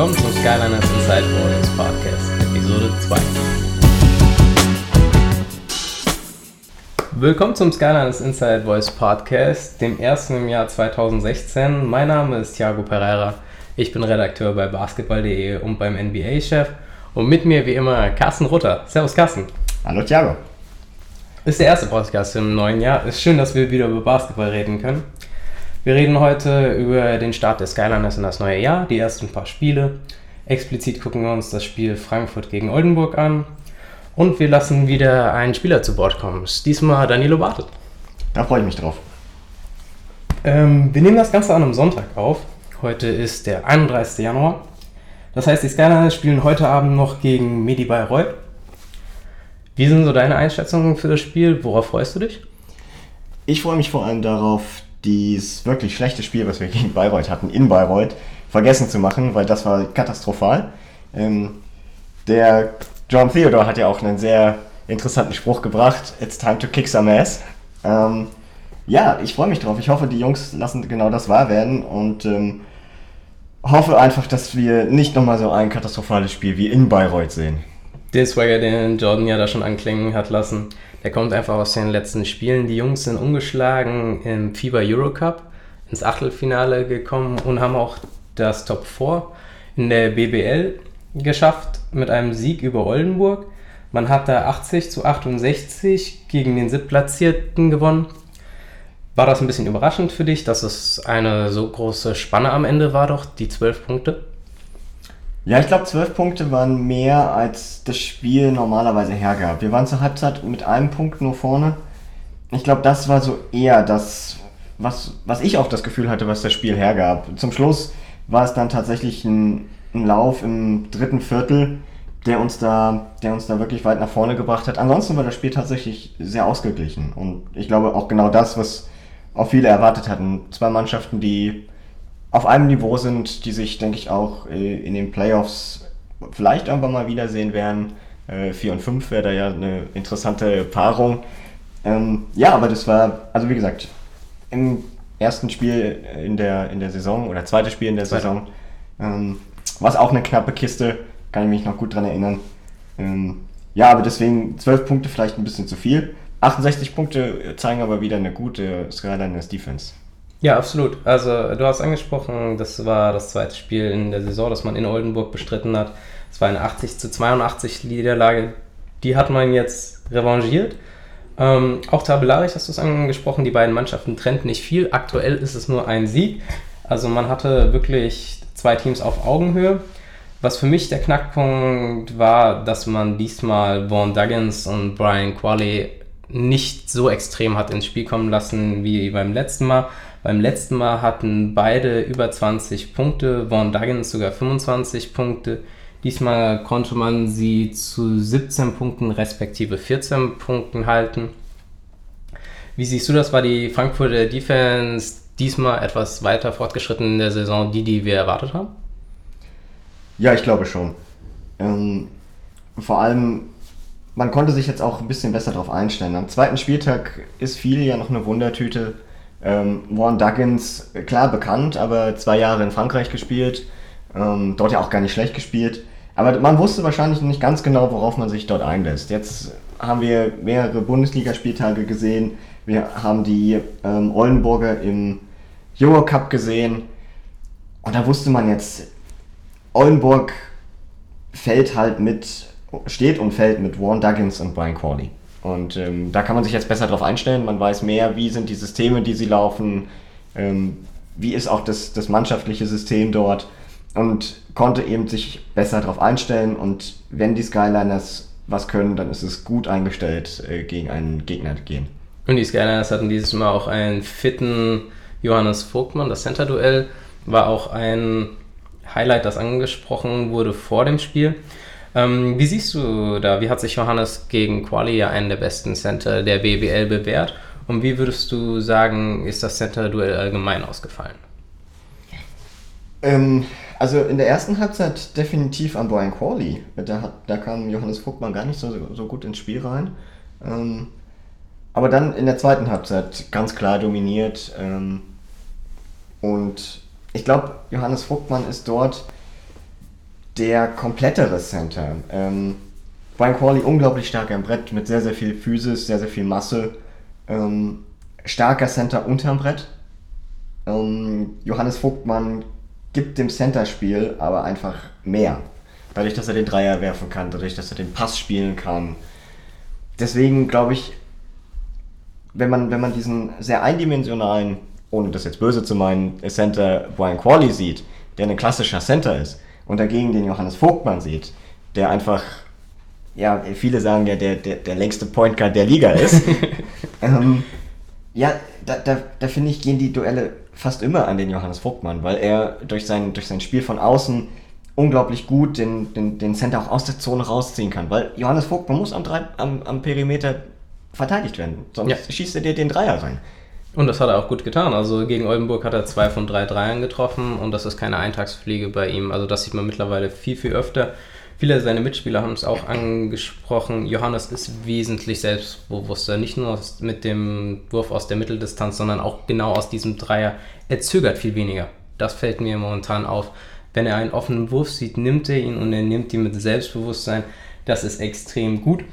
Willkommen zum Skyliners Inside Warnings Podcast, Episode 2. Willkommen zum Skyliners Inside Voice Podcast, dem ersten im Jahr 2016. Mein Name ist Thiago Pereira. Ich bin Redakteur bei basketball.de und beim NBA-Chef. Und mit mir wie immer Carsten Rutter. Servus Carsten. Hallo Thiago. Ist der erste Podcast im neuen Jahr. Ist schön, dass wir wieder über Basketball reden können. Wir reden heute über den Start der Skyliners in das neue Jahr, die ersten paar Spiele. Explizit gucken wir uns das Spiel Frankfurt gegen Oldenburg an. Und wir lassen wieder einen Spieler zu Bord kommen. Diesmal Danilo Bartel. Da freue ich mich drauf. Ähm, wir nehmen das Ganze an einem Sonntag auf. Heute ist der 31. Januar. Das heißt, die Skyliners spielen heute Abend noch gegen Medi Bayreuth. Wie sind so deine Einschätzungen für das Spiel? Worauf freust du dich? Ich freue mich vor allem darauf, dieses wirklich schlechte Spiel, was wir gegen Bayreuth hatten, in Bayreuth, vergessen zu machen, weil das war katastrophal. Ähm, der John Theodore hat ja auch einen sehr interessanten Spruch gebracht: It's time to kick some ass. Ähm, ja, ich freue mich drauf. Ich hoffe, die Jungs lassen genau das wahr werden und ähm, hoffe einfach, dass wir nicht nochmal so ein katastrophales Spiel wie in Bayreuth sehen. Den Swagger, den Jordan ja da schon anklingen hat lassen, der kommt einfach aus den letzten Spielen. Die Jungs sind ungeschlagen im FIBA Eurocup ins Achtelfinale gekommen und haben auch das Top 4 in der BBL geschafft mit einem Sieg über Oldenburg. Man hat da 80 zu 68 gegen den Siebtplatzierten gewonnen. War das ein bisschen überraschend für dich, dass es eine so große Spanne am Ende war, doch die 12 Punkte? Ja, ich glaube, zwölf Punkte waren mehr, als das Spiel normalerweise hergab. Wir waren zur Halbzeit mit einem Punkt nur vorne. Ich glaube, das war so eher das, was, was ich auch das Gefühl hatte, was das Spiel hergab. Zum Schluss war es dann tatsächlich ein, ein Lauf im dritten Viertel, der uns, da, der uns da wirklich weit nach vorne gebracht hat. Ansonsten war das Spiel tatsächlich sehr ausgeglichen. Und ich glaube auch genau das, was auch viele erwartet hatten. Zwei Mannschaften, die auf einem Niveau sind, die sich, denke ich, auch äh, in den Playoffs vielleicht irgendwann mal wiedersehen werden. 4 äh, und 5 wäre da ja eine interessante Paarung. Ähm, ja, aber das war, also wie gesagt, im ersten Spiel in der, in der Saison oder zweites Spiel in der Saison ähm, war es auch eine knappe Kiste, kann ich mich noch gut dran erinnern. Ähm, ja, aber deswegen 12 Punkte vielleicht ein bisschen zu viel. 68 Punkte zeigen aber wieder eine gute Skyliners Defense. Ja, absolut. Also du hast angesprochen, das war das zweite Spiel in der Saison, das man in Oldenburg bestritten hat. Es war eine 80 zu 82 Niederlage. Die hat man jetzt revanchiert. Ähm, auch tabellarisch hast du es angesprochen, die beiden Mannschaften trennten nicht viel. Aktuell ist es nur ein Sieg. Also man hatte wirklich zwei Teams auf Augenhöhe. Was für mich der Knackpunkt war, dass man diesmal Vaughn Duggins und Brian Qualley nicht so extrem hat ins Spiel kommen lassen wie beim letzten Mal. Beim letzten Mal hatten beide über 20 Punkte, Von Duggins sogar 25 Punkte. Diesmal konnte man sie zu 17 Punkten respektive 14 Punkten halten. Wie siehst du das? War die Frankfurter Defense diesmal etwas weiter fortgeschritten in der Saison, die, die wir erwartet haben? Ja, ich glaube schon. Ähm, vor allem, man konnte sich jetzt auch ein bisschen besser darauf einstellen. Am zweiten Spieltag ist viel ja noch eine Wundertüte. Ähm, Warren Duggins, klar bekannt, aber zwei Jahre in Frankreich gespielt, ähm, dort ja auch gar nicht schlecht gespielt. Aber man wusste wahrscheinlich nicht ganz genau, worauf man sich dort einlässt. Jetzt haben wir mehrere Bundesligaspieltage gesehen. Wir haben die ähm, Oldenburger im Eurocup gesehen. Und da wusste man jetzt, Oldenburg fällt halt mit, steht und fällt mit Warren Duggins und Brian Corley. Und ähm, da kann man sich jetzt besser darauf einstellen. Man weiß mehr, wie sind die Systeme, die sie laufen, ähm, wie ist auch das, das mannschaftliche System dort und konnte eben sich besser darauf einstellen. Und wenn die Skyliners was können, dann ist es gut eingestellt, äh, gegen einen Gegner gehen. Und die Skyliners hatten dieses Mal auch einen fitten Johannes Vogtmann. Das Center-Duell war auch ein Highlight, das angesprochen wurde vor dem Spiel. Ähm, wie siehst du da, wie hat sich Johannes gegen Quali ja einen der besten Center der BBL bewährt? Und wie würdest du sagen, ist das Center-Duell allgemein ausgefallen? Ähm, also in der ersten Halbzeit definitiv an Brian Corley. Da, hat, da kam Johannes Vogtmann gar nicht so, so gut ins Spiel rein. Ähm, aber dann in der zweiten Halbzeit ganz klar dominiert. Ähm, und ich glaube, Johannes Vogtmann ist dort der komplettere Center. Ähm, Brian Crawley unglaublich stark am Brett mit sehr, sehr viel Physis, sehr, sehr viel Masse. Ähm, starker Center unterm Brett. Ähm, Johannes Vogtmann gibt dem Center-Spiel aber einfach mehr. Dadurch, dass er den Dreier werfen kann, dadurch, dass er den Pass spielen kann. Deswegen glaube ich, wenn man, wenn man diesen sehr eindimensionalen, ohne das jetzt böse zu meinen, Center Brian Qualley sieht, der ein klassischer Center ist, und dagegen den Johannes Vogtmann sieht, der einfach, ja, viele sagen ja, der, der, der längste Point Guard der Liga ist. ähm, ja, da, da, da finde ich, gehen die Duelle fast immer an den Johannes Vogtmann, weil er durch sein, durch sein Spiel von außen unglaublich gut den, den, den Center auch aus der Zone rausziehen kann. Weil Johannes Vogtmann muss am, am, am Perimeter verteidigt werden, sonst ja. schießt er dir den Dreier rein. Und das hat er auch gut getan. Also gegen Oldenburg hat er zwei von drei Dreiern getroffen und das ist keine Eintagsfliege bei ihm. Also das sieht man mittlerweile viel, viel öfter. Viele seiner Mitspieler haben es auch angesprochen. Johannes ist wesentlich selbstbewusster. Nicht nur mit dem Wurf aus der Mitteldistanz, sondern auch genau aus diesem Dreier. Er zögert viel weniger. Das fällt mir momentan auf. Wenn er einen offenen Wurf sieht, nimmt er ihn und er nimmt ihn mit Selbstbewusstsein. Das ist extrem gut.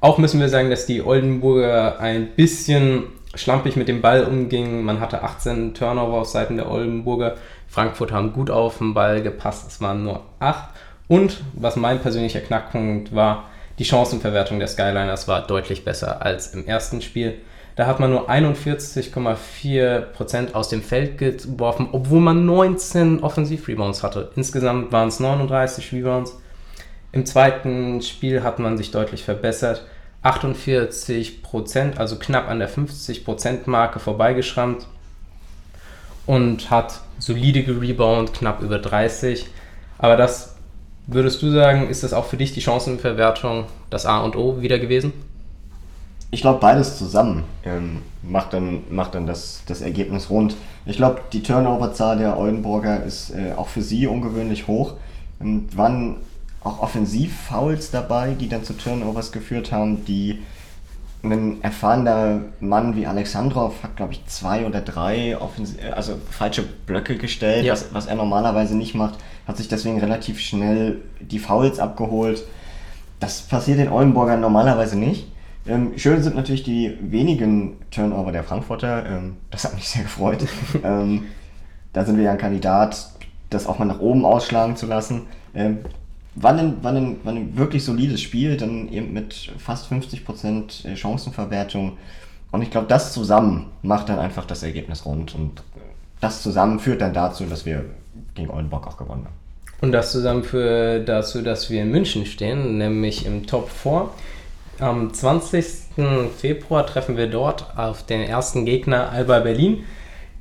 Auch müssen wir sagen, dass die Oldenburger ein bisschen schlampig mit dem Ball umgingen. Man hatte 18 Turnover auf Seiten der Oldenburger. Frankfurt haben gut auf den Ball gepasst. Es waren nur 8. Und was mein persönlicher Knackpunkt war, die Chancenverwertung der Skyliners war deutlich besser als im ersten Spiel. Da hat man nur 41,4% aus dem Feld geworfen, obwohl man 19 Offensiv-Rebounds hatte. Insgesamt waren es 39 Rebounds. Im zweiten Spiel hat man sich deutlich verbessert. 48 Prozent, also knapp an der 50 Prozent Marke vorbeigeschrammt und hat solide gerebound, knapp über 30. Aber das würdest du sagen, ist das auch für dich die Chancenverwertung das A und O wieder gewesen? Ich glaube, beides zusammen ähm, macht dann, macht dann das, das Ergebnis rund. Ich glaube, die Turnover-Zahl der Oldenburger ist äh, auch für sie ungewöhnlich hoch. Ähm, wann auch Offensivfouls dabei, die dann zu Turnovers geführt haben, die ein erfahrener Mann wie Alexandrov hat, glaube ich, zwei oder drei Offensiv also falsche Blöcke gestellt, ja. was, was er normalerweise nicht macht, hat sich deswegen relativ schnell die Fouls abgeholt. Das passiert den Oldenburgern normalerweise nicht. Ähm, schön sind natürlich die wenigen Turnover der Frankfurter. Ähm, das hat mich sehr gefreut. ähm, da sind wir ja ein Kandidat, das auch mal nach oben ausschlagen zu lassen. War ein, war, ein, war ein wirklich solides Spiel, dann eben mit fast 50% äh, Chancenverwertung. Und ich glaube, das zusammen macht dann einfach das Ergebnis rund. Und das zusammen führt dann dazu, dass wir gegen Oldenburg auch gewonnen haben. Und das zusammen führt dazu, dass wir in München stehen, nämlich im Top 4. Am 20. Februar treffen wir dort auf den ersten Gegner Alba Berlin.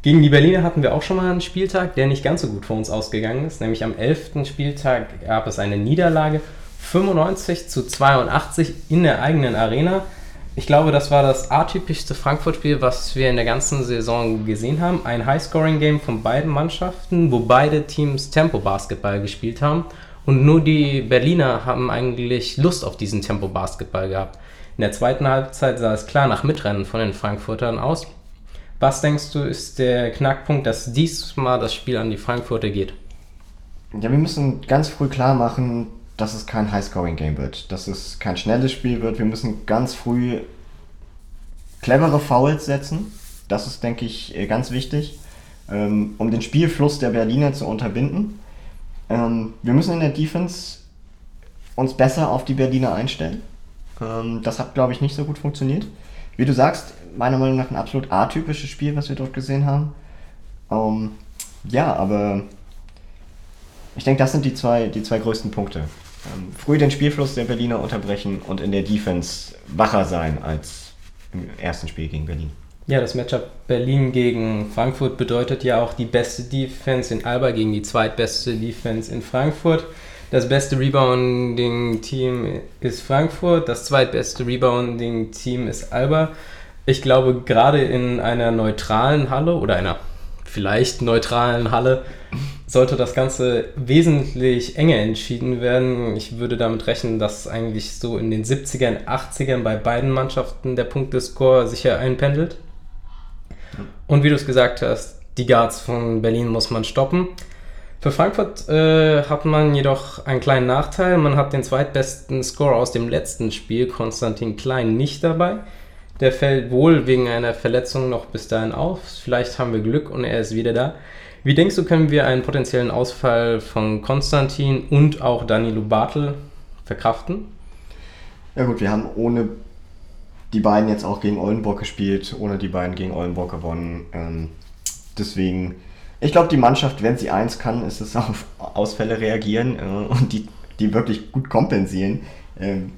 Gegen die Berliner hatten wir auch schon mal einen Spieltag, der nicht ganz so gut für uns ausgegangen ist. Nämlich am 11. Spieltag gab es eine Niederlage 95 zu 82 in der eigenen Arena. Ich glaube, das war das atypischste Frankfurt-Spiel, was wir in der ganzen Saison gesehen haben. Ein High-Scoring-Game von beiden Mannschaften, wo beide Teams Tempo-Basketball gespielt haben. Und nur die Berliner haben eigentlich Lust auf diesen Tempo-Basketball gehabt. In der zweiten Halbzeit sah es klar nach Mitrennen von den Frankfurtern aus. Was denkst du, ist der Knackpunkt, dass diesmal das Spiel an die Frankfurter geht? Ja, wir müssen ganz früh klar machen, dass es kein High-Scoring-Game wird, dass es kein schnelles Spiel wird. Wir müssen ganz früh clevere Fouls setzen. Das ist, denke ich, äh, ganz wichtig, ähm, um den Spielfluss der Berliner zu unterbinden. Ähm, wir müssen in der Defense uns besser auf die Berliner einstellen. Ähm, das hat, glaube ich, nicht so gut funktioniert. Wie du sagst, meiner Meinung nach ein absolut atypisches Spiel, was wir dort gesehen haben. Ähm, ja, aber ich denke, das sind die zwei, die zwei größten Punkte. Ähm, früh den Spielfluss der Berliner unterbrechen und in der Defense wacher sein als im ersten Spiel gegen Berlin. Ja, das Matchup Berlin gegen Frankfurt bedeutet ja auch die beste Defense in Alba gegen die zweitbeste Defense in Frankfurt. Das beste Rebounding-Team ist Frankfurt, das zweitbeste Rebounding-Team ist Alba. Ich glaube, gerade in einer neutralen Halle oder einer vielleicht neutralen Halle sollte das Ganze wesentlich enger entschieden werden. Ich würde damit rechnen, dass eigentlich so in den 70ern, 80ern bei beiden Mannschaften der Punktescore sicher einpendelt. Und wie du es gesagt hast, die Guards von Berlin muss man stoppen. Für Frankfurt äh, hat man jedoch einen kleinen Nachteil. Man hat den zweitbesten Scorer aus dem letzten Spiel, Konstantin Klein, nicht dabei. Der fällt wohl wegen einer Verletzung noch bis dahin auf. Vielleicht haben wir Glück und er ist wieder da. Wie denkst du, können wir einen potenziellen Ausfall von Konstantin und auch Danilo Bartel verkraften? Ja gut, wir haben ohne die beiden jetzt auch gegen Oldenburg gespielt, ohne die beiden gegen Oldenburg gewonnen. Ähm, deswegen ich glaube, die Mannschaft, wenn sie eins kann, ist es auf Ausfälle reagieren äh, und die, die wirklich gut kompensieren. Ähm,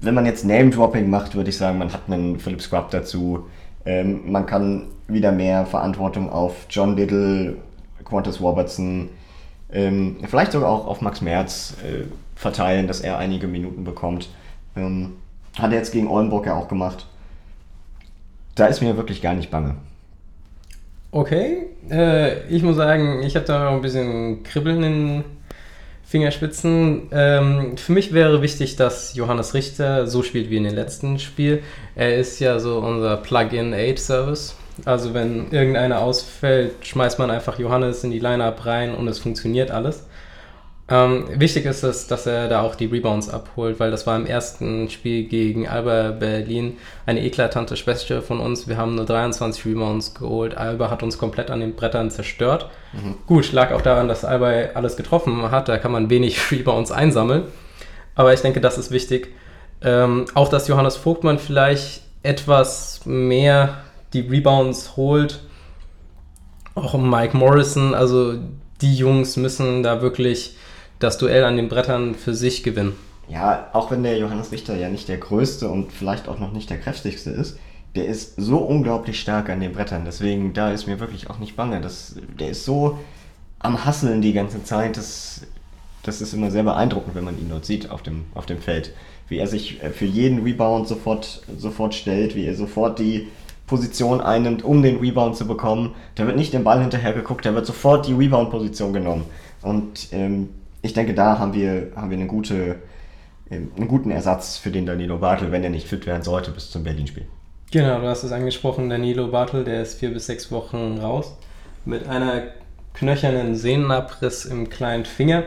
wenn man jetzt Name-Dropping macht, würde ich sagen, man hat einen Philip Scrub dazu. Ähm, man kann wieder mehr Verantwortung auf John Little, Qantas Robertson, ähm, vielleicht sogar auch auf Max Merz äh, verteilen, dass er einige Minuten bekommt. Ähm, hat er jetzt gegen Oldenburg ja auch gemacht. Da ist mir wirklich gar nicht bange. Okay, äh, ich muss sagen, ich habe da ein bisschen Kribbeln in Fingerspitzen. Ähm, für mich wäre wichtig, dass Johannes Richter so spielt wie in dem letzten Spiel. Er ist ja so unser Plug-in-Aid-Service. Also wenn irgendeiner ausfällt, schmeißt man einfach Johannes in die Line-Up rein und es funktioniert alles. Ähm, wichtig ist es, dass er da auch die Rebounds abholt, weil das war im ersten Spiel gegen Alba Berlin eine eklatante Schwäche von uns. Wir haben nur 23 Rebounds geholt. Alba hat uns komplett an den Brettern zerstört. Mhm. Gut, lag auch daran, dass Alba alles getroffen hat. Da kann man wenig Rebounds einsammeln. Aber ich denke, das ist wichtig. Ähm, auch, dass Johannes Vogtmann vielleicht etwas mehr die Rebounds holt. Auch Mike Morrison, also die Jungs müssen da wirklich das Duell an den Brettern für sich gewinnen. Ja, auch wenn der Johannes Richter ja nicht der größte und vielleicht auch noch nicht der kräftigste ist, der ist so unglaublich stark an den Brettern. Deswegen, da ist mir wirklich auch nicht bange. Das, der ist so am Hasseln die ganze Zeit. Das, das ist immer sehr beeindruckend, wenn man ihn dort sieht auf dem, auf dem Feld. Wie er sich äh, für jeden Rebound sofort, sofort stellt, wie er sofort die Position einnimmt, um den Rebound zu bekommen. Da wird nicht den Ball hinterher geguckt, da wird sofort die Rebound-Position genommen. Und ähm, ich denke, da haben wir, haben wir eine gute, ähm, einen guten Ersatz für den Danilo Bartel, wenn er nicht fit werden sollte bis zum Berlin-Spiel. Genau, du hast es angesprochen, Danilo Bartel, der ist vier bis sechs Wochen raus mit einer knöchernen Sehnenabriss im kleinen Finger.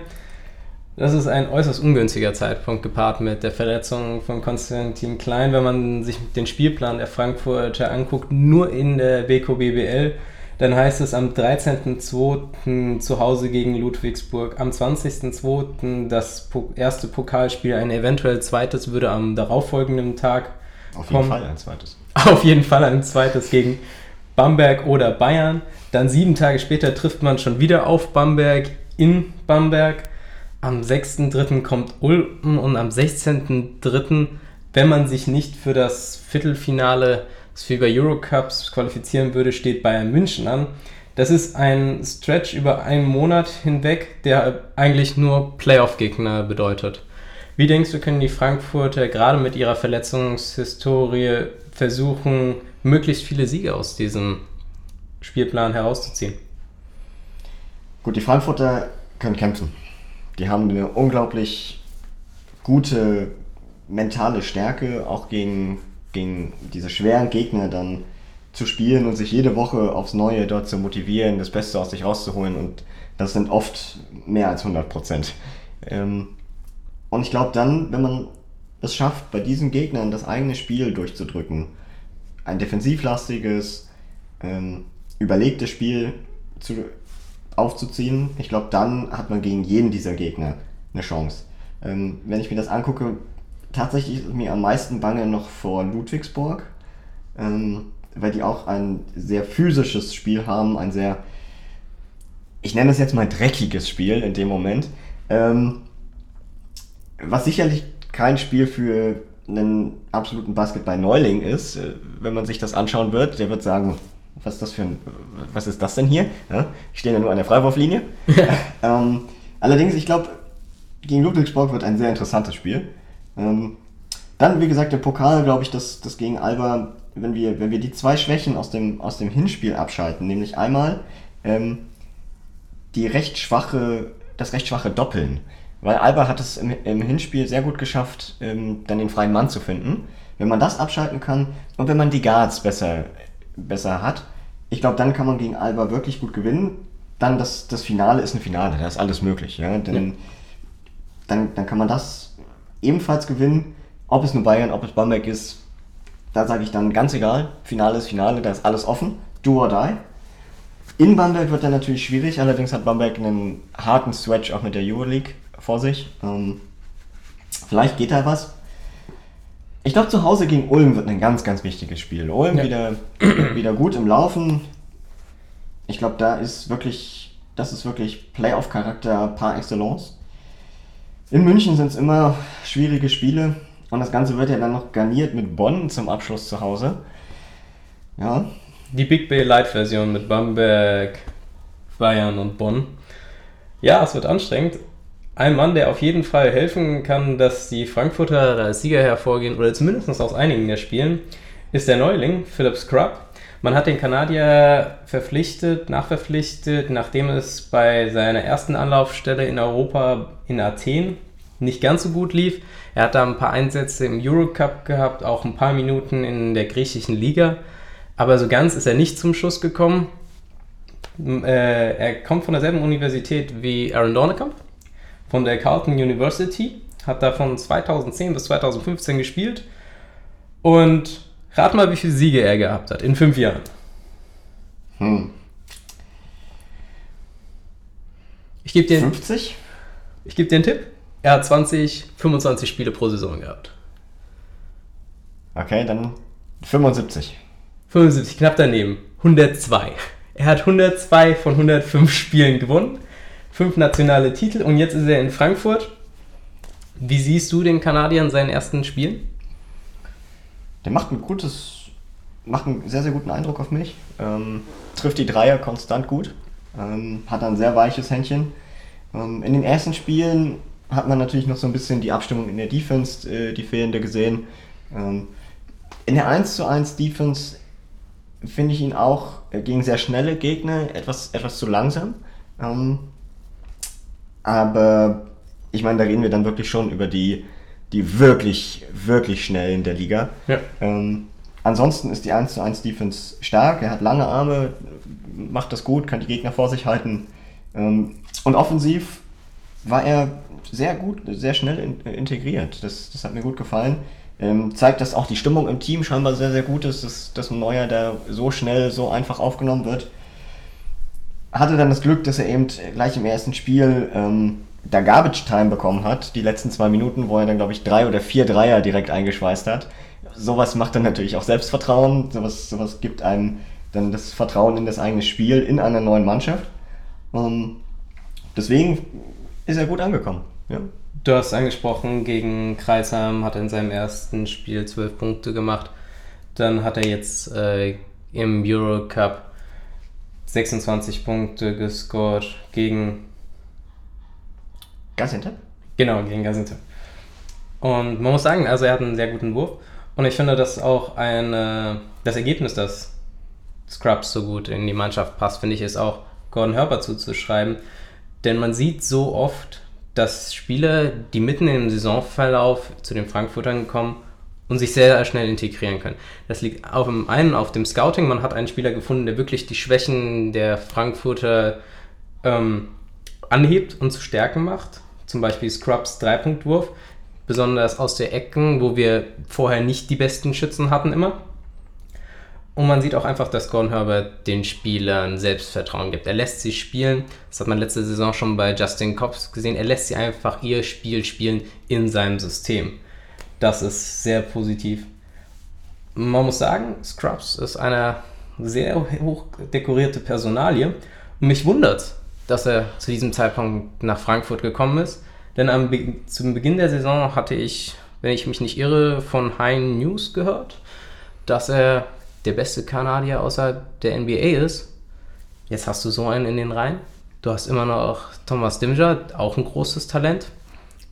Das ist ein äußerst ungünstiger Zeitpunkt gepaart mit der Verletzung von Konstantin Klein, wenn man sich den Spielplan der Frankfurter anguckt, nur in der BKBBL dann heißt es am 13.02. zu Hause gegen Ludwigsburg. Am 20.02. das erste Pokalspiel, ein eventuell zweites würde am darauffolgenden Tag Auf jeden kommen. Fall ein zweites. Auf jeden Fall ein zweites gegen Bamberg oder Bayern. Dann sieben Tage später trifft man schon wieder auf Bamberg in Bamberg. Am 6.3. kommt Ulm und am 16.3., wenn man sich nicht für das Viertelfinale das für Eurocups qualifizieren würde, steht Bayern München an. Das ist ein Stretch über einen Monat hinweg, der eigentlich nur Playoff-Gegner bedeutet. Wie denkst du, können die Frankfurter gerade mit ihrer Verletzungshistorie versuchen, möglichst viele Siege aus diesem Spielplan herauszuziehen? Gut, die Frankfurter können kämpfen. Die haben eine unglaublich gute mentale Stärke, auch gegen gegen diese schweren Gegner dann zu spielen und sich jede Woche aufs Neue dort zu motivieren, das Beste aus sich rauszuholen und das sind oft mehr als 100 Prozent. Ähm, und ich glaube dann, wenn man es schafft, bei diesen Gegnern das eigene Spiel durchzudrücken, ein defensivlastiges, ähm, überlegtes Spiel zu, aufzuziehen, ich glaube, dann hat man gegen jeden dieser Gegner eine Chance. Ähm, wenn ich mir das angucke, tatsächlich ist mir am meisten bange noch vor Ludwigsburg, ähm, weil die auch ein sehr physisches Spiel haben, ein sehr, ich nenne es jetzt mal dreckiges Spiel in dem Moment. Ähm, was sicherlich kein Spiel für einen absoluten Basketball-Neuling ist, äh, wenn man sich das anschauen wird, der wird sagen, was ist das für ein, was ist das denn hier? Ja, ich stehe ja nur an der Freiwurflinie. ähm, allerdings, ich glaube, gegen Ludwigsburg wird ein sehr interessantes Spiel. Ähm, dann, wie gesagt, der Pokal, glaube ich, dass das gegen Alba, wenn wir, wenn wir die zwei Schwächen aus dem, aus dem Hinspiel abschalten, nämlich einmal ähm, die recht schwache, das recht schwache Doppeln. Weil Alba hat es im, im Hinspiel sehr gut geschafft, ähm, dann den freien Mann zu finden. Wenn man das abschalten kann und wenn man die Guards besser, besser hat, ich glaube, dann kann man gegen Alba wirklich gut gewinnen. dann das, das Finale ist ein Finale, da ist alles möglich. Ja? Denn, ja. Dann, dann kann man das ebenfalls gewinnen, ob es nur Bayern, ob es Bamberg ist. Da sage ich dann ganz egal, Finale ist Finale, da ist alles offen, do or die. In Bamberg wird dann natürlich schwierig, allerdings hat Bamberg einen harten Stretch auch mit der Euroleague vor sich. Ähm, vielleicht geht da was. Ich glaube, zu Hause gegen Ulm wird ein ganz, ganz wichtiges Spiel. Ulm ja. wieder, wieder gut im Laufen. Ich glaube, da ist wirklich, das ist wirklich Playoff-Charakter par excellence. In München sind es immer schwierige Spiele und das Ganze wird ja dann noch garniert mit Bonn zum Abschluss zu Hause. Ja. Die Big Bay Light Version mit Bamberg, Bayern und Bonn. Ja, es wird anstrengend, ein Mann, der auf jeden Fall helfen kann, dass die Frankfurter als Sieger hervorgehen, oder zumindest aus einigen der Spielen, ist der Neuling, Philip Scrub. Man hat den Kanadier verpflichtet, nachverpflichtet, nachdem es bei seiner ersten Anlaufstelle in Europa in Athen nicht ganz so gut lief. Er hat da ein paar Einsätze im Eurocup gehabt, auch ein paar Minuten in der griechischen Liga. Aber so ganz ist er nicht zum Schuss gekommen. Äh, er kommt von derselben Universität wie Aaron Dornekamp, von der Carleton University, hat da von 2010 bis 2015 gespielt und rat mal, wie viele Siege er gehabt hat in fünf Jahren. Hm. Ich gebe dir 50? Ich gebe dir einen Tipp. Er hat 20, 25 Spiele pro Saison gehabt. Okay, dann 75. 75, knapp daneben. 102. Er hat 102 von 105 Spielen gewonnen fünf nationale Titel und jetzt ist er in Frankfurt. Wie siehst du den Kanadier in seinen ersten Spielen? Der macht ein gutes, macht einen sehr, sehr guten Eindruck auf mich. Ähm, trifft die Dreier konstant gut. Ähm, hat ein sehr weiches Händchen. Ähm, in den ersten Spielen hat man natürlich noch so ein bisschen die Abstimmung in der Defense, äh, die fehlende gesehen. Ähm, in der 1 zu 1 Defense finde ich ihn auch äh, gegen sehr schnelle Gegner etwas, etwas zu langsam. Ähm, aber ich meine, da reden wir dann wirklich schon über die, die wirklich, wirklich schnellen der Liga. Ja. Ähm, ansonsten ist die 1 zu 1 Defense stark, er hat lange Arme, macht das gut, kann die Gegner vor sich halten. Ähm, und offensiv war er sehr gut, sehr schnell in, integriert. Das, das hat mir gut gefallen. Ähm, zeigt, dass auch die Stimmung im Team scheinbar sehr, sehr gut ist, dass, dass ein Neuer, der so schnell, so einfach aufgenommen wird hatte dann das Glück, dass er eben gleich im ersten Spiel ähm, da Garbage Time bekommen hat, die letzten zwei Minuten, wo er dann, glaube ich, drei oder vier Dreier direkt eingeschweißt hat. Sowas macht dann natürlich auch Selbstvertrauen, sowas, sowas gibt einem dann das Vertrauen in das eigene Spiel in einer neuen Mannschaft. Ähm, deswegen ist er gut angekommen. Ja. Du hast angesprochen, gegen Kreisheim hat er in seinem ersten Spiel zwölf Punkte gemacht. Dann hat er jetzt äh, im Eurocup 26 Punkte gescored gegen Gaziantep? Genau, gegen Gaziantep. Und man muss sagen, also er hat einen sehr guten Wurf. Und ich finde, dass auch ein, das Ergebnis, dass Scrubs so gut in die Mannschaft passt, finde ich, ist auch Gordon Herbert zuzuschreiben. Denn man sieht so oft, dass Spieler, die mitten im Saisonverlauf zu den Frankfurtern kommen und sich sehr, sehr schnell integrieren können. Das liegt auf dem einen auf dem Scouting. Man hat einen Spieler gefunden, der wirklich die Schwächen der Frankfurter ähm, anhebt und zu Stärken macht. Zum Beispiel Scrubs Dreipunktwurf, besonders aus der Ecken, wo wir vorher nicht die besten Schützen hatten immer. Und man sieht auch einfach, dass Gordon Herbert den Spielern Selbstvertrauen gibt. Er lässt sie spielen. Das hat man letzte Saison schon bei Justin Cobbs gesehen. Er lässt sie einfach ihr Spiel spielen in seinem System. Das ist sehr positiv. Man muss sagen, Scrubs ist eine sehr hoch dekorierte Personalie. Und mich wundert, dass er zu diesem Zeitpunkt nach Frankfurt gekommen ist. Denn am Be zum Beginn der Saison hatte ich, wenn ich mich nicht irre, von High News gehört, dass er der beste Kanadier außer der NBA ist. Jetzt hast du so einen in den Reihen. Du hast immer noch Thomas Dimger, auch ein großes Talent.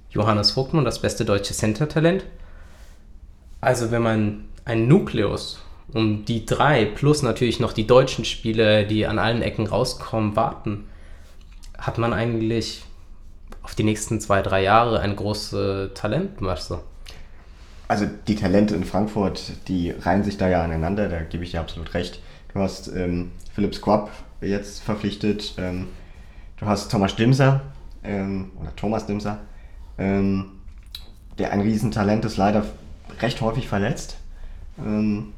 Johannes Vogtmann, das beste deutsche Center-Talent. Also wenn man einen Nukleus um die drei plus natürlich noch die deutschen Spiele, die an allen Ecken rauskommen, warten, hat man eigentlich auf die nächsten zwei, drei Jahre eine große Talentmasse. Also die Talente in Frankfurt, die reihen sich da ja aneinander, da gebe ich dir absolut recht. Du hast ähm, Philipp Squab jetzt verpflichtet, ähm, Du hast Thomas Dimser, ähm, oder Thomas Dimser, ähm, der ein Riesentalent ist, leider recht häufig verletzt. Ähm,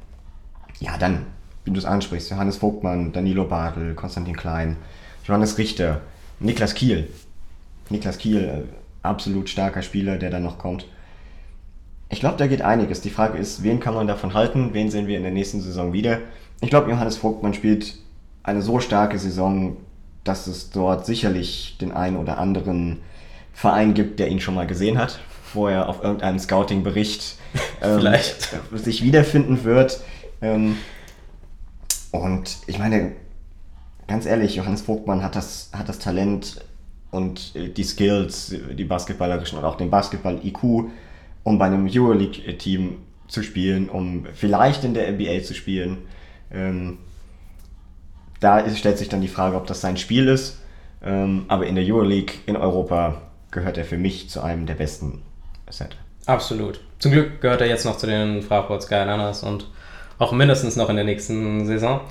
ja, dann, wie du es ansprichst, Johannes Vogtmann, Danilo Bartel, Konstantin Klein, Johannes Richter, Niklas Kiel. Niklas Kiel, äh, absolut starker Spieler, der dann noch kommt. Ich glaube, da geht einiges. Die Frage ist, wen kann man davon halten? Wen sehen wir in der nächsten Saison wieder? Ich glaube, Johannes Vogtmann spielt eine so starke Saison, dass es dort sicherlich den einen oder anderen Verein gibt, der ihn schon mal gesehen hat, wo er auf irgendeinem Scouting-Bericht ähm, sich wiederfinden wird. Ähm, und ich meine, ganz ehrlich, Johannes Vogtmann hat das, hat das Talent und äh, die Skills, die basketballerischen und auch den Basketball-IQ, um bei einem Euroleague-Team zu spielen, um vielleicht in der NBA zu spielen. Ähm, da stellt sich dann die Frage, ob das sein Spiel ist. Ähm, aber in der Euroleague in Europa gehört er für mich zu einem der besten Center. Absolut. Zum Glück gehört er jetzt noch zu den Fraport Skyliners und auch mindestens noch in der nächsten Saison.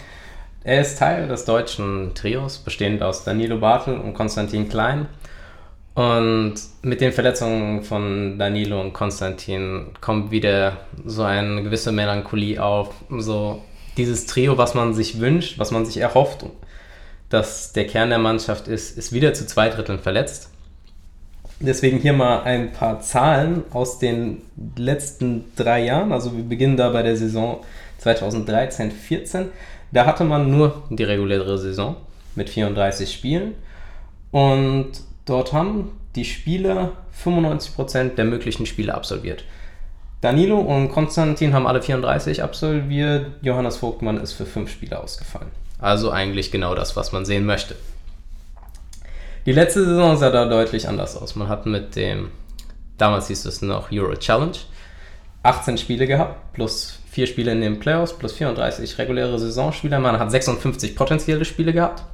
Er ist Teil des deutschen Trios, bestehend aus Danilo Bartel und Konstantin Klein. Und mit den Verletzungen von Danilo und Konstantin kommt wieder so eine gewisse Melancholie auf. So dieses Trio, was man sich wünscht, was man sich erhofft, dass der Kern der Mannschaft ist, ist wieder zu zwei Dritteln verletzt. Deswegen hier mal ein paar Zahlen aus den letzten drei Jahren. Also wir beginnen da bei der Saison 2013-14. Da hatte man nur die reguläre Saison mit 34 Spielen und dort haben die Spieler 95% der möglichen Spiele absolviert. Danilo und Konstantin haben alle 34 absolviert, Johannes Vogtmann ist für fünf Spiele ausgefallen. Also eigentlich genau das, was man sehen möchte. Die letzte Saison sah da deutlich anders aus. Man hat mit dem, damals hieß es noch Euro Challenge, 18 Spiele gehabt, plus 4 Spiele in den Playoffs, plus 34 reguläre Saisonspiele. Man hat 56 potenzielle Spiele gehabt.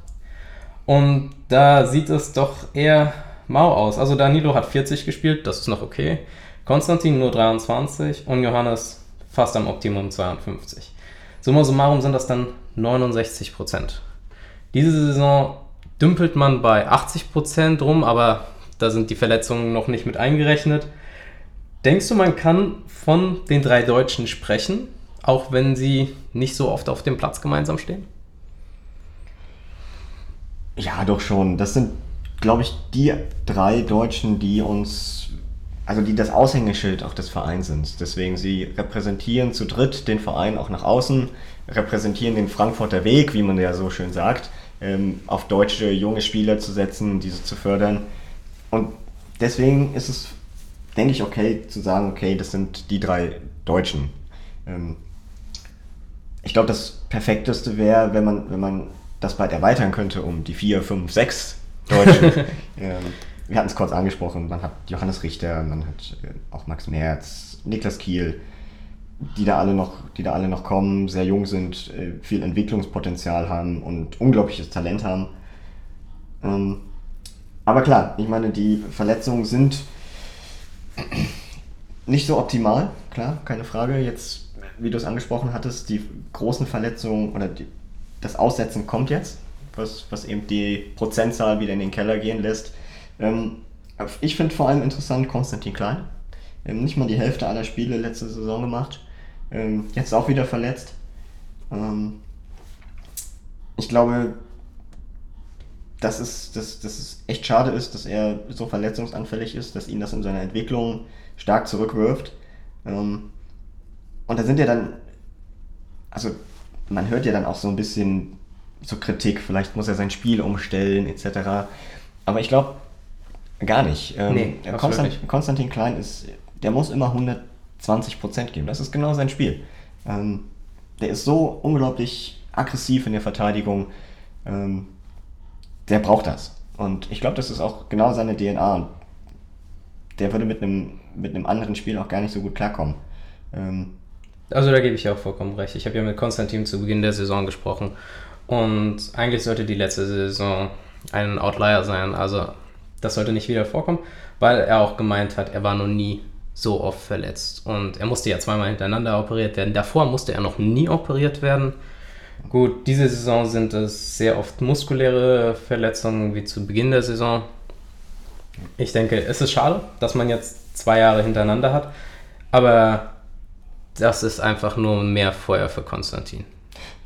Und da sieht es doch eher mau aus. Also Danilo hat 40 gespielt, das ist noch okay. Konstantin nur 23 und Johannes fast am Optimum 52. Summa summarum sind das dann 69 Prozent. Diese Saison dümpelt man bei 80 Prozent rum, aber da sind die Verletzungen noch nicht mit eingerechnet. Denkst du, man kann von den drei Deutschen sprechen, auch wenn sie nicht so oft auf dem Platz gemeinsam stehen? Ja, doch schon. Das sind, glaube ich, die drei Deutschen, die uns, also die das Aushängeschild auch des Vereins sind. Deswegen, sie repräsentieren zu dritt den Verein auch nach außen, repräsentieren den Frankfurter Weg, wie man ja so schön sagt, ähm, auf deutsche junge Spieler zu setzen, diese zu fördern. Und deswegen ist es denke ich, okay zu sagen, okay, das sind die drei Deutschen. Ähm, ich glaube, das Perfekteste wäre, wenn man, wenn man das bald erweitern könnte um die vier, fünf, sechs Deutschen. ähm, wir hatten es kurz angesprochen, man hat Johannes Richter, man hat äh, auch Max Merz, Niklas Kiel, die da alle noch, die da alle noch kommen, sehr jung sind, äh, viel Entwicklungspotenzial haben und unglaubliches Talent haben. Ähm, aber klar, ich meine, die Verletzungen sind nicht so optimal, klar, keine Frage. Jetzt, wie du es angesprochen hattest, die großen Verletzungen oder die, das Aussetzen kommt jetzt, was, was eben die Prozentzahl wieder in den Keller gehen lässt. Ähm, ich finde vor allem interessant Konstantin Klein. Ähm, nicht mal die Hälfte aller Spiele letzte Saison gemacht. Ähm, jetzt auch wieder verletzt. Ähm, ich glaube, dass es, dass, dass es echt schade ist, dass er so verletzungsanfällig ist, dass ihn das in seiner Entwicklung stark zurückwirft. Ähm, und da sind ja dann, also man hört ja dann auch so ein bisschen so Kritik, vielleicht muss er sein Spiel umstellen, etc. Aber ich glaube, gar nicht. Ähm, nee, Konstant, Konstantin Klein ist, der muss immer 120% geben. Das ist genau sein Spiel. Ähm, der ist so unglaublich aggressiv in der Verteidigung der braucht das. Und ich glaube, das ist auch genau seine DNA. Und der würde mit einem, mit einem anderen Spiel auch gar nicht so gut klarkommen. Ähm also da gebe ich auch vollkommen recht. Ich habe ja mit Konstantin zu Beginn der Saison gesprochen. Und eigentlich sollte die letzte Saison ein Outlier sein. Also das sollte nicht wieder vorkommen, weil er auch gemeint hat, er war noch nie so oft verletzt. Und er musste ja zweimal hintereinander operiert werden. Davor musste er noch nie operiert werden. Gut, diese Saison sind es sehr oft muskuläre Verletzungen wie zu Beginn der Saison. Ich denke, es ist schade, dass man jetzt zwei Jahre hintereinander hat, aber das ist einfach nur mehr Feuer für Konstantin.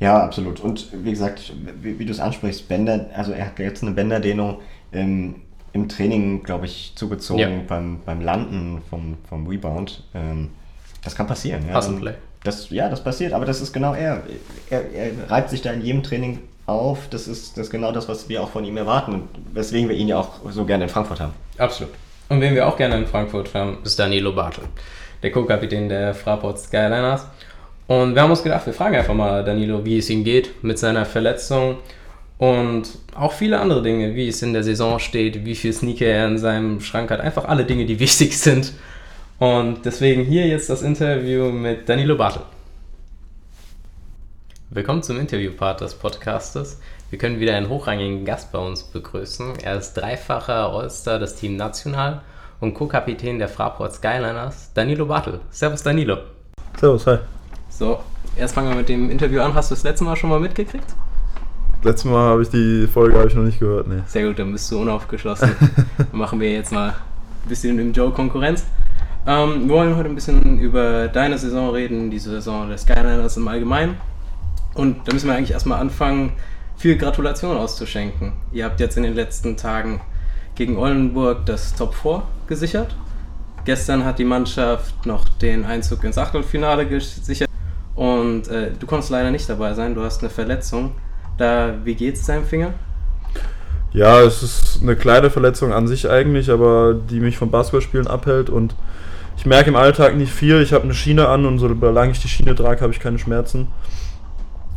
Ja, absolut. Und wie gesagt, wie, wie du es ansprichst, Bänder, also er hat jetzt eine Bänderdehnung ähm, im Training, glaube ich, zugezogen ja. beim, beim Landen vom, vom Rebound. Ähm, das kann passieren. Ja. Play. Das, ja, das passiert, aber das ist genau er. er. Er reibt sich da in jedem Training auf. Das ist, das ist genau das, was wir auch von ihm erwarten und weswegen wir ihn ja auch so gerne in Frankfurt haben. Absolut. Und wen wir auch gerne in Frankfurt haben, ist Danilo Bartel, der Co-Kapitän der Fraport Skyliners. Und wir haben uns gedacht, wir fragen einfach mal Danilo, wie es ihm geht mit seiner Verletzung und auch viele andere Dinge, wie es in der Saison steht, wie viel Sneaker er in seinem Schrank hat. Einfach alle Dinge, die wichtig sind. Und deswegen hier jetzt das Interview mit Danilo Bartel. Willkommen zum Interviewpart des Podcastes. Wir können wieder einen hochrangigen Gast bei uns begrüßen. Er ist dreifacher All-Star des Team National und Co-Kapitän der Fraport Skyliners, Danilo Bartel. Servus Danilo. Servus, hi. So, erst fangen wir mit dem Interview an. Hast du das letzte Mal schon mal mitgekriegt? Letztes Mal habe ich die Folge ich noch nicht gehört, nee. Sehr gut, dann bist du unaufgeschlossen. dann machen wir jetzt mal ein bisschen im Joe Konkurrenz. Ähm, wir wollen heute ein bisschen über deine Saison reden, die Saison der Skyliners im Allgemeinen. Und da müssen wir eigentlich erstmal anfangen, viel Gratulation auszuschenken. Ihr habt jetzt in den letzten Tagen gegen Oldenburg das Top 4 gesichert. Gestern hat die Mannschaft noch den Einzug ins Achtelfinale gesichert. Und äh, du konntest leider nicht dabei sein, du hast eine Verletzung. Da, wie geht's deinem Finger? Ja, es ist eine kleine Verletzung an sich eigentlich, aber die mich vom Basketballspielen abhält und ich merke im Alltag nicht viel. Ich habe eine Schiene an und solange ich die Schiene trage, habe ich keine Schmerzen.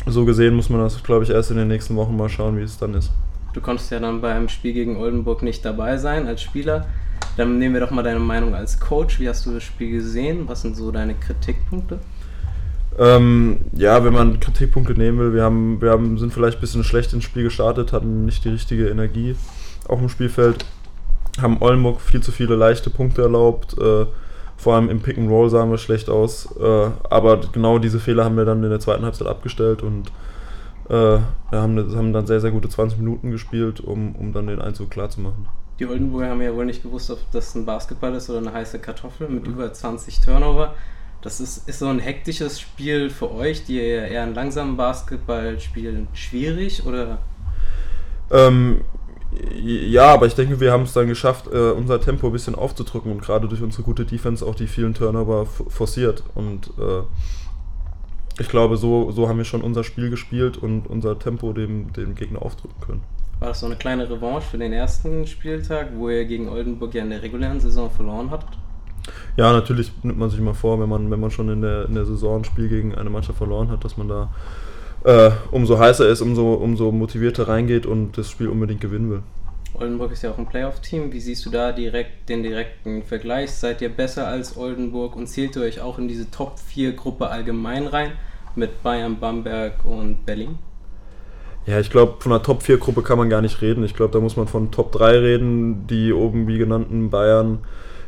So gesehen muss man das, glaube ich, erst in den nächsten Wochen mal schauen, wie es dann ist. Du konntest ja dann beim Spiel gegen Oldenburg nicht dabei sein als Spieler. Dann nehmen wir doch mal deine Meinung als Coach. Wie hast du das Spiel gesehen? Was sind so deine Kritikpunkte? Ähm, ja, wenn man Kritikpunkte nehmen will, wir, haben, wir haben, sind vielleicht ein bisschen schlecht ins Spiel gestartet, hatten nicht die richtige Energie auf dem Spielfeld, haben Oldenburg viel zu viele leichte Punkte erlaubt. Äh, vor allem im Pick and Roll sahen wir schlecht aus. Äh, aber genau diese Fehler haben wir dann in der zweiten Halbzeit abgestellt und äh, wir haben, haben, dann sehr, sehr gute 20 Minuten gespielt, um, um dann den Einzug klar zu machen. Die Oldenburger haben ja wohl nicht gewusst, ob das ein Basketball ist oder eine heiße Kartoffel mit mhm. über 20 Turnover. Das ist, ist so ein hektisches Spiel für euch, die eher einen langsamen Basketball spielen, schwierig oder? Ähm, ja, aber ich denke, wir haben es dann geschafft, äh, unser Tempo ein bisschen aufzudrücken und gerade durch unsere gute Defense auch die vielen Turnover forciert. Und äh, ich glaube, so, so haben wir schon unser Spiel gespielt und unser Tempo dem, dem Gegner aufdrücken können. War das so eine kleine Revanche für den ersten Spieltag, wo ihr gegen Oldenburg ja in der regulären Saison verloren habt? Ja, natürlich nimmt man sich mal vor, wenn man, wenn man schon in der, in der Saison ein Spiel gegen eine Mannschaft verloren hat, dass man da äh, umso heißer ist, umso, umso motivierter reingeht und das Spiel unbedingt gewinnen will. Oldenburg ist ja auch ein Playoff-Team. Wie siehst du da direkt den direkten Vergleich? Seid ihr besser als Oldenburg und zählt ihr euch auch in diese Top-4-Gruppe allgemein rein mit Bayern, Bamberg und Berlin? Ja, ich glaube, von einer Top-4-Gruppe kann man gar nicht reden. Ich glaube, da muss man von Top 3 reden, die oben wie genannten Bayern,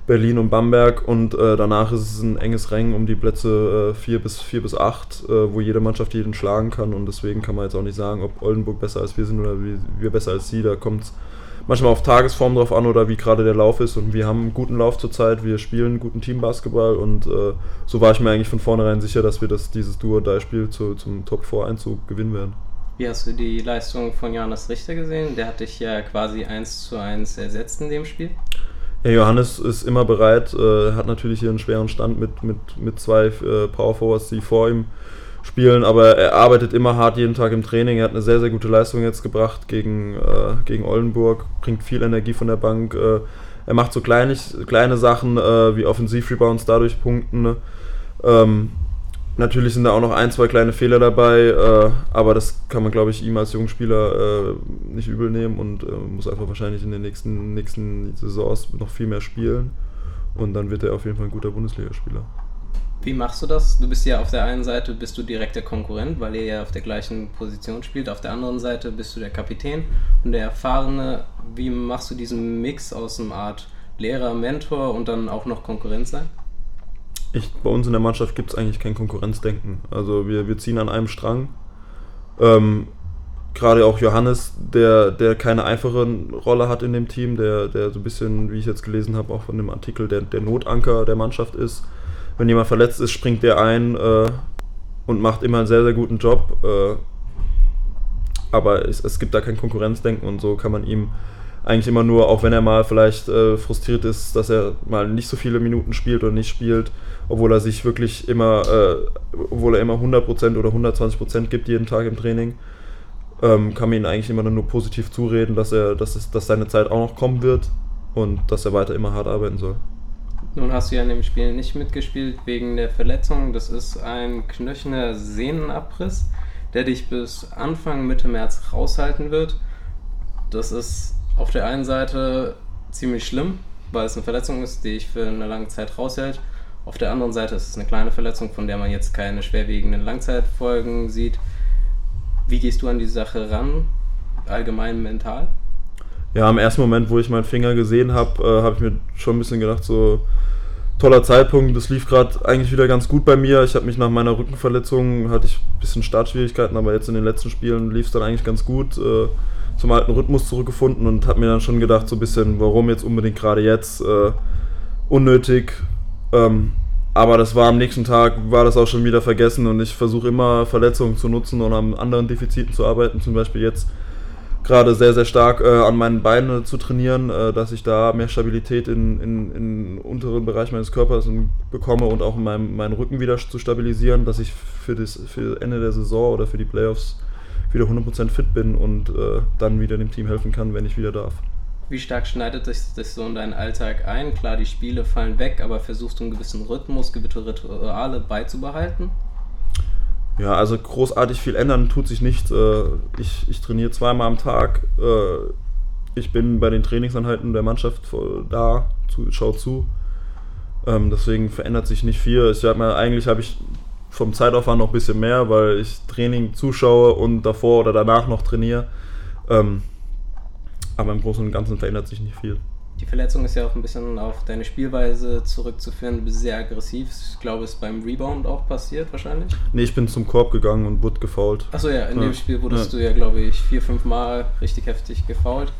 Berlin und Bamberg und äh, danach ist es ein enges Rennen um die Plätze 4 äh, bis, 4 bis 8, äh, wo jede Mannschaft jeden schlagen kann und deswegen kann man jetzt auch nicht sagen, ob Oldenburg besser als wir sind oder wie, wir besser als sie. Da kommt es manchmal auf Tagesform drauf an oder wie gerade der Lauf ist und wir haben einen guten Lauf zurzeit, wir spielen guten Teambasketball und äh, so war ich mir eigentlich von vornherein sicher, dass wir das, dieses Duo-Die-Spiel zu, zum Top-4-Einzug gewinnen werden. Wie hast du die Leistung von Johannes Richter gesehen? Der hat dich ja quasi 1 zu 1 ersetzt in dem Spiel. Ja, Johannes ist immer bereit, äh, hat natürlich hier einen schweren Stand mit, mit, mit zwei äh, Power Forwards, die vor ihm spielen, aber er arbeitet immer hart jeden Tag im Training. Er hat eine sehr, sehr gute Leistung jetzt gebracht gegen, äh, gegen Oldenburg, bringt viel Energie von der Bank. Äh, er macht so kleinig, kleine Sachen äh, wie Offensiv-Rebounds dadurch punkten. Ne? Ähm, Natürlich sind da auch noch ein, zwei kleine Fehler dabei, äh, aber das kann man, glaube ich, ihm als Jungspieler äh, nicht übel nehmen und äh, muss einfach wahrscheinlich in den nächsten, nächsten Saisons noch viel mehr spielen. Und dann wird er auf jeden Fall ein guter Bundesligaspieler. Wie machst du das? Du bist ja auf der einen Seite bist du direkt der Konkurrent, weil ihr ja auf der gleichen Position spielt. Auf der anderen Seite bist du der Kapitän und der Erfahrene. Wie machst du diesen Mix aus einer Art Lehrer, Mentor und dann auch noch Konkurrent sein? Ich, bei uns in der Mannschaft gibt es eigentlich kein Konkurrenzdenken. Also wir, wir ziehen an einem Strang. Ähm, Gerade auch Johannes, der, der keine einfache Rolle hat in dem Team, der, der so ein bisschen, wie ich jetzt gelesen habe, auch von dem Artikel, der, der Notanker der Mannschaft ist. Wenn jemand verletzt ist, springt der ein äh, und macht immer einen sehr, sehr guten Job. Äh, aber es, es gibt da kein Konkurrenzdenken und so kann man ihm eigentlich immer nur, auch wenn er mal vielleicht äh, frustriert ist, dass er mal nicht so viele Minuten spielt oder nicht spielt, obwohl er sich wirklich immer, äh, obwohl er immer 100% oder 120% gibt jeden Tag im Training, ähm, kann man ihm eigentlich immer nur positiv zureden, dass er, dass, es, dass seine Zeit auch noch kommen wird und dass er weiter immer hart arbeiten soll. Nun hast du ja in dem Spiel nicht mitgespielt wegen der Verletzung. Das ist ein knöcherner Sehnenabriss, der dich bis Anfang Mitte März raushalten wird. Das ist auf der einen Seite ziemlich schlimm, weil es eine Verletzung ist, die dich für eine lange Zeit raushält. Auf der anderen Seite ist es eine kleine Verletzung, von der man jetzt keine schwerwiegenden Langzeitfolgen sieht. Wie gehst du an die Sache ran, allgemein mental? Ja, im ersten Moment, wo ich meinen Finger gesehen habe, äh, habe ich mir schon ein bisschen gedacht, so toller Zeitpunkt. Das lief gerade eigentlich wieder ganz gut bei mir. Ich habe mich nach meiner Rückenverletzung, hatte ich ein bisschen Startschwierigkeiten, aber jetzt in den letzten Spielen lief es dann eigentlich ganz gut. Äh, zum alten Rhythmus zurückgefunden und habe mir dann schon gedacht, so ein bisschen, warum jetzt unbedingt gerade jetzt? Äh, unnötig. Ähm, aber das war am nächsten Tag, war das auch schon wieder vergessen und ich versuche immer Verletzungen zu nutzen und an anderen Defiziten zu arbeiten. Zum Beispiel jetzt gerade sehr, sehr stark äh, an meinen Beinen zu trainieren, äh, dass ich da mehr Stabilität in, in, in unteren Bereich meines Körpers bekomme und auch meinem, meinen Rücken wieder zu stabilisieren, dass ich für das für Ende der Saison oder für die Playoffs wieder 100% fit bin und äh, dann wieder dem Team helfen kann, wenn ich wieder darf. Wie stark schneidet sich das so in deinen Alltag ein? Klar, die Spiele fallen weg, aber versuchst du einen gewissen Rhythmus, gewisse Rituale beizubehalten? Ja, also großartig viel ändern tut sich nicht. Äh, ich, ich trainiere zweimal am Tag. Äh, ich bin bei den Trainingsanheiten der Mannschaft da, schau zu. Ähm, deswegen verändert sich nicht viel. Ich sag mal, eigentlich habe ich vom Zeitaufwand noch ein bisschen mehr, weil ich Training zuschaue und davor oder danach noch trainiere. Aber im Großen und Ganzen verändert sich nicht viel. Die Verletzung ist ja auch ein bisschen auf deine Spielweise zurückzuführen. Du bist sehr aggressiv. Ich glaube, es ist beim Rebound auch passiert wahrscheinlich. Nee, ich bin zum Korb gegangen und wurde gefault. Achso, ja, in ja. dem Spiel wurdest ja. du ja, glaube ich, vier, fünf Mal richtig heftig gefault.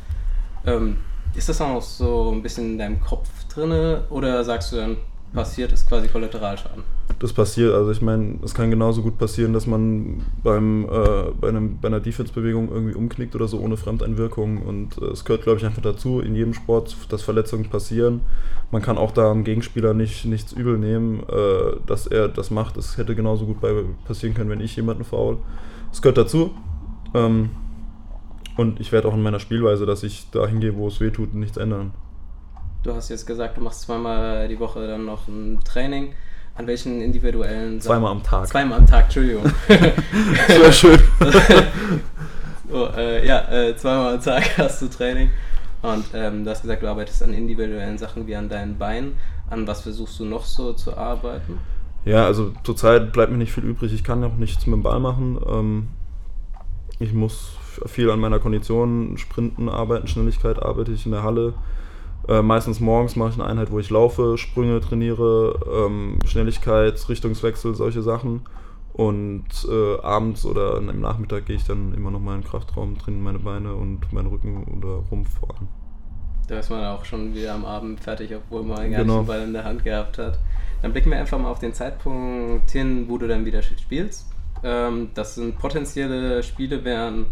Ähm, ist das auch noch so ein bisschen in deinem Kopf drin oder sagst du dann, passiert, ist quasi Kollateralschaden. Das passiert, also ich meine, es kann genauso gut passieren, dass man beim, äh, bei, einem, bei einer Defense-Bewegung irgendwie umknickt oder so ohne Fremdeinwirkung und äh, es gehört, glaube ich, einfach dazu, in jedem Sport, dass Verletzungen passieren. Man kann auch da am Gegenspieler nicht, nichts übel nehmen, äh, dass er das macht. Es hätte genauso gut bei, passieren können, wenn ich jemanden faul. Es gehört dazu. Ähm, und ich werde auch in meiner Spielweise, dass ich da hingehe, wo es weh tut, nichts ändern. Du hast jetzt gesagt, du machst zweimal die Woche dann noch ein Training. An welchen individuellen Zweimal am Tag. Zweimal am Tag, Entschuldigung. wäre schön. oh, äh, ja, äh, zweimal am Tag hast du Training. Und ähm, du hast gesagt, du arbeitest an individuellen Sachen wie an deinen Beinen. An was versuchst du noch so zu arbeiten? Ja, also zurzeit bleibt mir nicht viel übrig. Ich kann auch nichts mit dem Ball machen. Ähm, ich muss viel an meiner Kondition, Sprinten arbeiten, Schnelligkeit arbeite ich in der Halle. Äh, meistens morgens mache ich eine Einheit, wo ich laufe, Sprünge trainiere, ähm, Schnelligkeit, Richtungswechsel, solche Sachen. Und äh, abends oder im Nachmittag gehe ich dann immer noch mal in den Kraftraum, trainiere meine Beine und meinen Rücken oder Rumpf vor allem. Da ist man auch schon wieder am Abend fertig, obwohl man gar genau. nicht den Ball in der Hand gehabt hat. Dann blicken wir einfach mal auf den Zeitpunkt hin, wo du dann wieder spielst. Ähm, das sind potenzielle Spiele, wären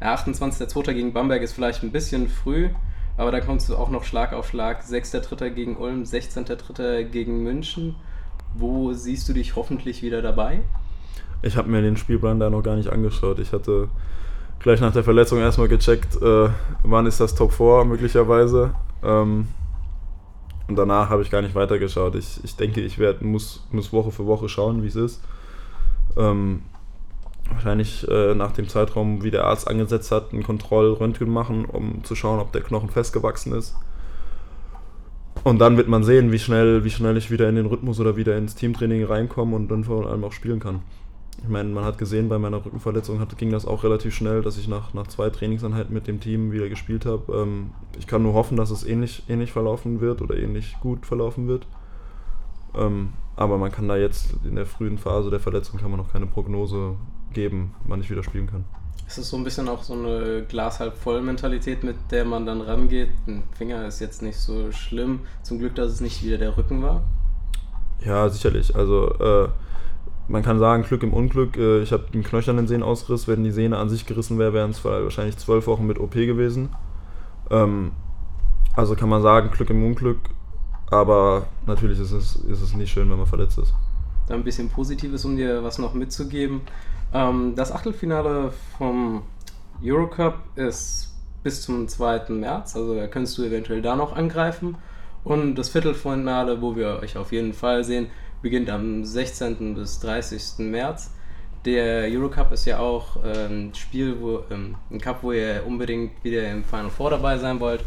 28.02. gegen Bamberg ist vielleicht ein bisschen früh. Aber da kommst du auch noch Schlag auf Schlag. 6.3. gegen Ulm, 16.3. gegen München. Wo siehst du dich hoffentlich wieder dabei? Ich habe mir den Spielplan da noch gar nicht angeschaut. Ich hatte gleich nach der Verletzung erstmal gecheckt, äh, wann ist das Top 4 möglicherweise. Ähm, und danach habe ich gar nicht weitergeschaut. Ich, ich denke, ich werd, muss, muss Woche für Woche schauen, wie es ist. Ähm, wahrscheinlich äh, nach dem Zeitraum, wie der Arzt angesetzt hat, ein Kontrollröntgen machen, um zu schauen, ob der Knochen festgewachsen ist. Und dann wird man sehen, wie schnell, wie schnell ich wieder in den Rhythmus oder wieder ins Teamtraining reinkomme und dann vor allem auch spielen kann. Ich meine, man hat gesehen, bei meiner Rückenverletzung hat, ging das auch relativ schnell, dass ich nach, nach zwei Trainingseinheiten mit dem Team wieder gespielt habe. Ähm, ich kann nur hoffen, dass es ähnlich, ähnlich verlaufen wird oder ähnlich gut verlaufen wird. Ähm, aber man kann da jetzt in der frühen Phase der Verletzung kann man noch keine Prognose geben, wann ich wieder spielen kann. Ist es so ein bisschen auch so eine Glas halb voll Mentalität, mit der man dann rangeht? Ein Finger ist jetzt nicht so schlimm. Zum Glück, dass es nicht wieder der Rücken war. Ja, sicherlich. Also äh, man kann sagen, Glück im Unglück. Äh, ich habe einen knöchernen Sehnenausriss. Wenn die Sehne an sich gerissen wäre, wären es wahrscheinlich zwölf Wochen mit OP gewesen. Ähm, also kann man sagen, Glück im Unglück. Aber natürlich ist es, ist es nicht schön, wenn man verletzt ist. Dann ein bisschen Positives, um dir was noch mitzugeben. Ähm, das Achtelfinale vom Eurocup ist bis zum 2. März, also da könntest du eventuell da noch angreifen. Und das Viertelfinale, wo wir euch auf jeden Fall sehen, beginnt am 16. bis 30. März. Der Eurocup ist ja auch ein Spiel, wo, ähm, ein Cup, wo ihr unbedingt wieder im Final Four dabei sein wollt.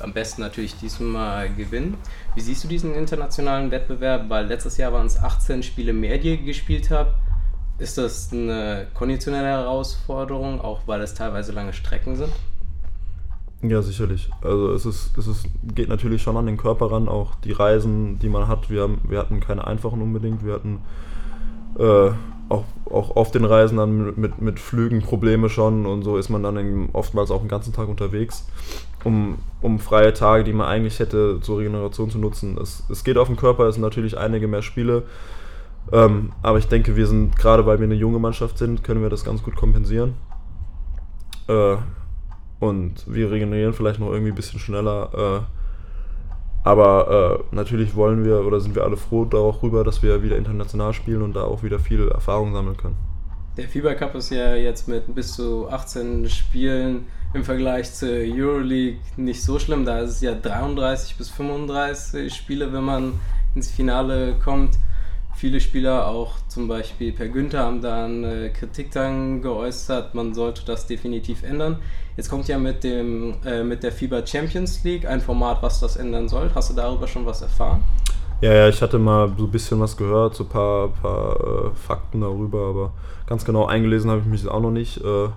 Am besten natürlich diesmal gewinnen. Wie siehst du diesen internationalen Wettbewerb? Weil letztes Jahr waren es 18 Spiele mehr, die ihr gespielt habt. Ist das eine konditionelle Herausforderung, auch weil es teilweise lange Strecken sind? Ja, sicherlich. Also es ist, es ist, geht natürlich schon an den Körper ran, auch die Reisen, die man hat. Wir, haben, wir hatten keine einfachen unbedingt. Wir hatten äh, auch, auf den Reisen dann mit, mit Flügen Probleme schon und so ist man dann oftmals auch den ganzen Tag unterwegs, um, um freie Tage, die man eigentlich hätte, zur Regeneration zu nutzen. Es, es geht auf den Körper, es sind natürlich einige mehr Spiele. Ähm, aber ich denke, wir sind, gerade weil wir eine junge Mannschaft sind, können wir das ganz gut kompensieren. Äh, und wir regenerieren vielleicht noch irgendwie ein bisschen schneller. Äh, aber äh, natürlich wollen wir oder sind wir alle froh darüber, dass wir wieder international spielen und da auch wieder viel Erfahrung sammeln können. Der FIBA Cup ist ja jetzt mit bis zu 18 Spielen im Vergleich zur Euroleague nicht so schlimm. Da ist es ja 33 bis 35 Spiele, wenn man ins Finale kommt. Viele Spieler, auch zum Beispiel Per Günther, haben dann äh, Kritik dann geäußert, man sollte das definitiv ändern. Jetzt kommt ja mit, dem, äh, mit der FIBA Champions League ein Format, was das ändern soll. Hast du darüber schon was erfahren? Ja, ja, ich hatte mal so ein bisschen was gehört, so ein paar, paar äh, Fakten darüber, aber ganz genau eingelesen habe ich mich auch noch nicht. Äh,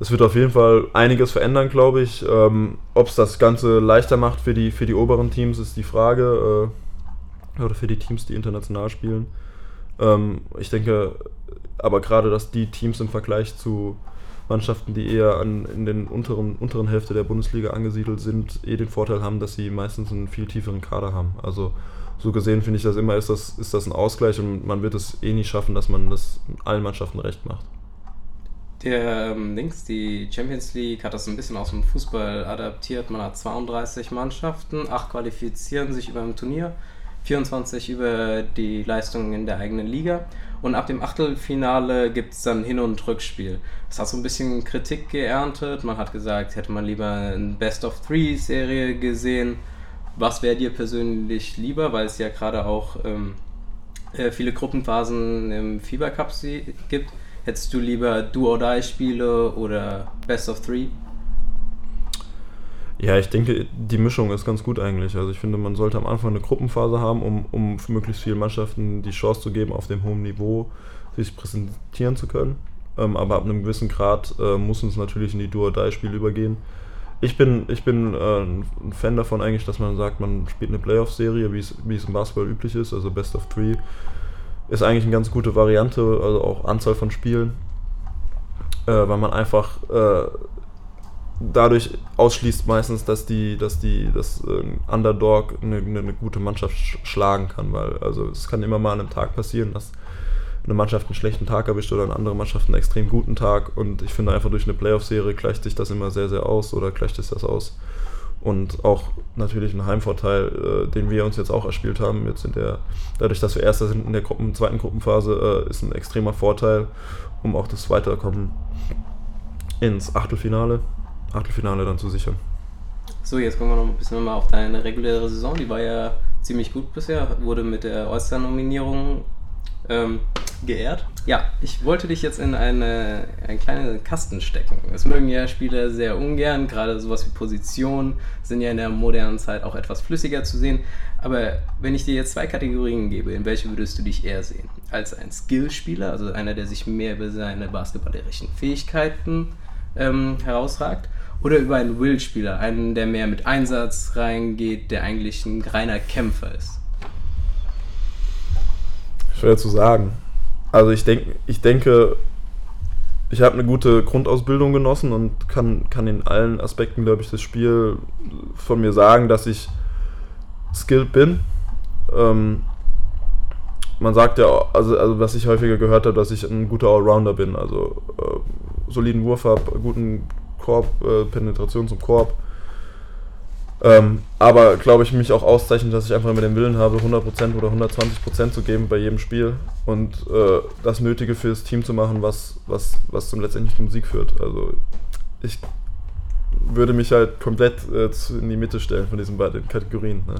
es wird auf jeden Fall einiges verändern, glaube ich. Ähm, Ob es das Ganze leichter macht für die, für die oberen Teams, ist die Frage. Oder für die Teams, die international spielen. Ähm, ich denke aber gerade, dass die Teams im Vergleich zu Mannschaften, die eher an, in den unteren, unteren Hälfte der Bundesliga angesiedelt sind, eh den Vorteil haben, dass sie meistens einen viel tieferen Kader haben. Also so gesehen finde ich das immer, ist das, ist das ein Ausgleich und man wird es eh nie schaffen, dass man das allen Mannschaften recht macht. Der ähm, Links, die Champions League, hat das ein bisschen aus dem Fußball adaptiert. Man hat 32 Mannschaften, acht qualifizieren sich über ein Turnier 24 über die Leistungen in der eigenen Liga. Und ab dem Achtelfinale gibt es dann Hin- und Rückspiel. Das hat so ein bisschen Kritik geerntet. Man hat gesagt, hätte man lieber eine Best-of-Three-Serie gesehen. Was wäre dir persönlich lieber, weil es ja gerade auch ähm, äh, viele Gruppenphasen im Fieber Cup gibt? Hättest du lieber Do-or-Die-Spiele oder Best-of-Three? Ja, ich denke, die Mischung ist ganz gut eigentlich. Also ich finde, man sollte am Anfang eine Gruppenphase haben, um, um möglichst viele Mannschaften die Chance zu geben, auf dem hohen Niveau sich präsentieren zu können. Ähm, aber ab einem gewissen Grad äh, muss es natürlich in die Duo-Die-Spiele übergehen. Ich bin, ich bin äh, ein Fan davon eigentlich, dass man sagt, man spielt eine Playoff-Serie, wie es, wie es im Basketball üblich ist, also Best of Three. Ist eigentlich eine ganz gute Variante, also auch Anzahl von Spielen, äh, weil man einfach äh, dadurch ausschließt meistens, dass die, dass die, dass ein Underdog eine, eine, gute Mannschaft schlagen kann, weil also es kann immer mal an einem Tag passieren, dass eine Mannschaft einen schlechten Tag erwischt oder eine andere Mannschaft einen extrem guten Tag und ich finde einfach durch eine Playoff-Serie gleicht sich das immer sehr, sehr aus oder gleicht sich das aus. Und auch natürlich ein Heimvorteil, äh, den wir uns jetzt auch erspielt haben, jetzt in der, dadurch, dass wir Erster sind in der Gruppen, zweiten Gruppenphase, äh, ist ein extremer Vorteil, um auch das Weiterkommen ins Achtelfinale Achtelfinale dann zu sichern. So, jetzt kommen wir noch ein bisschen mal auf deine reguläre Saison. Die war ja ziemlich gut bisher, wurde mit der All-Star-Nominierung ähm, geehrt. Ja, ich wollte dich jetzt in eine, einen kleinen Kasten stecken. Das mögen ja Spieler sehr ungern, gerade sowas wie Positionen sind ja in der modernen Zeit auch etwas flüssiger zu sehen. Aber wenn ich dir jetzt zwei Kategorien gebe, in welche würdest du dich eher sehen? Als ein Skillspieler, also einer, der sich mehr über seine basketballerischen Fähigkeiten ähm, herausragt? Oder über einen Will-Spieler, einen, der mehr mit Einsatz reingeht, der eigentlich ein reiner Kämpfer ist? Schwer zu sagen. Also ich, denk, ich denke, ich habe eine gute Grundausbildung genossen und kann, kann in allen Aspekten, glaube ich, das Spiel von mir sagen, dass ich skilled bin. Ähm, man sagt ja, also, also was ich häufiger gehört habe, dass ich ein guter Allrounder bin. Also äh, soliden Wurf habe, guten Korb, äh, Penetration zum Korb. Ähm, aber glaube ich, mich auch auszeichnet, dass ich einfach immer den Willen habe, 100% oder 120% zu geben bei jedem Spiel und äh, das Nötige für das Team zu machen, was, was, was zum letztendlich zum Sieg führt. Also ich würde mich halt komplett äh, in die Mitte stellen von diesen beiden Kategorien. Ne?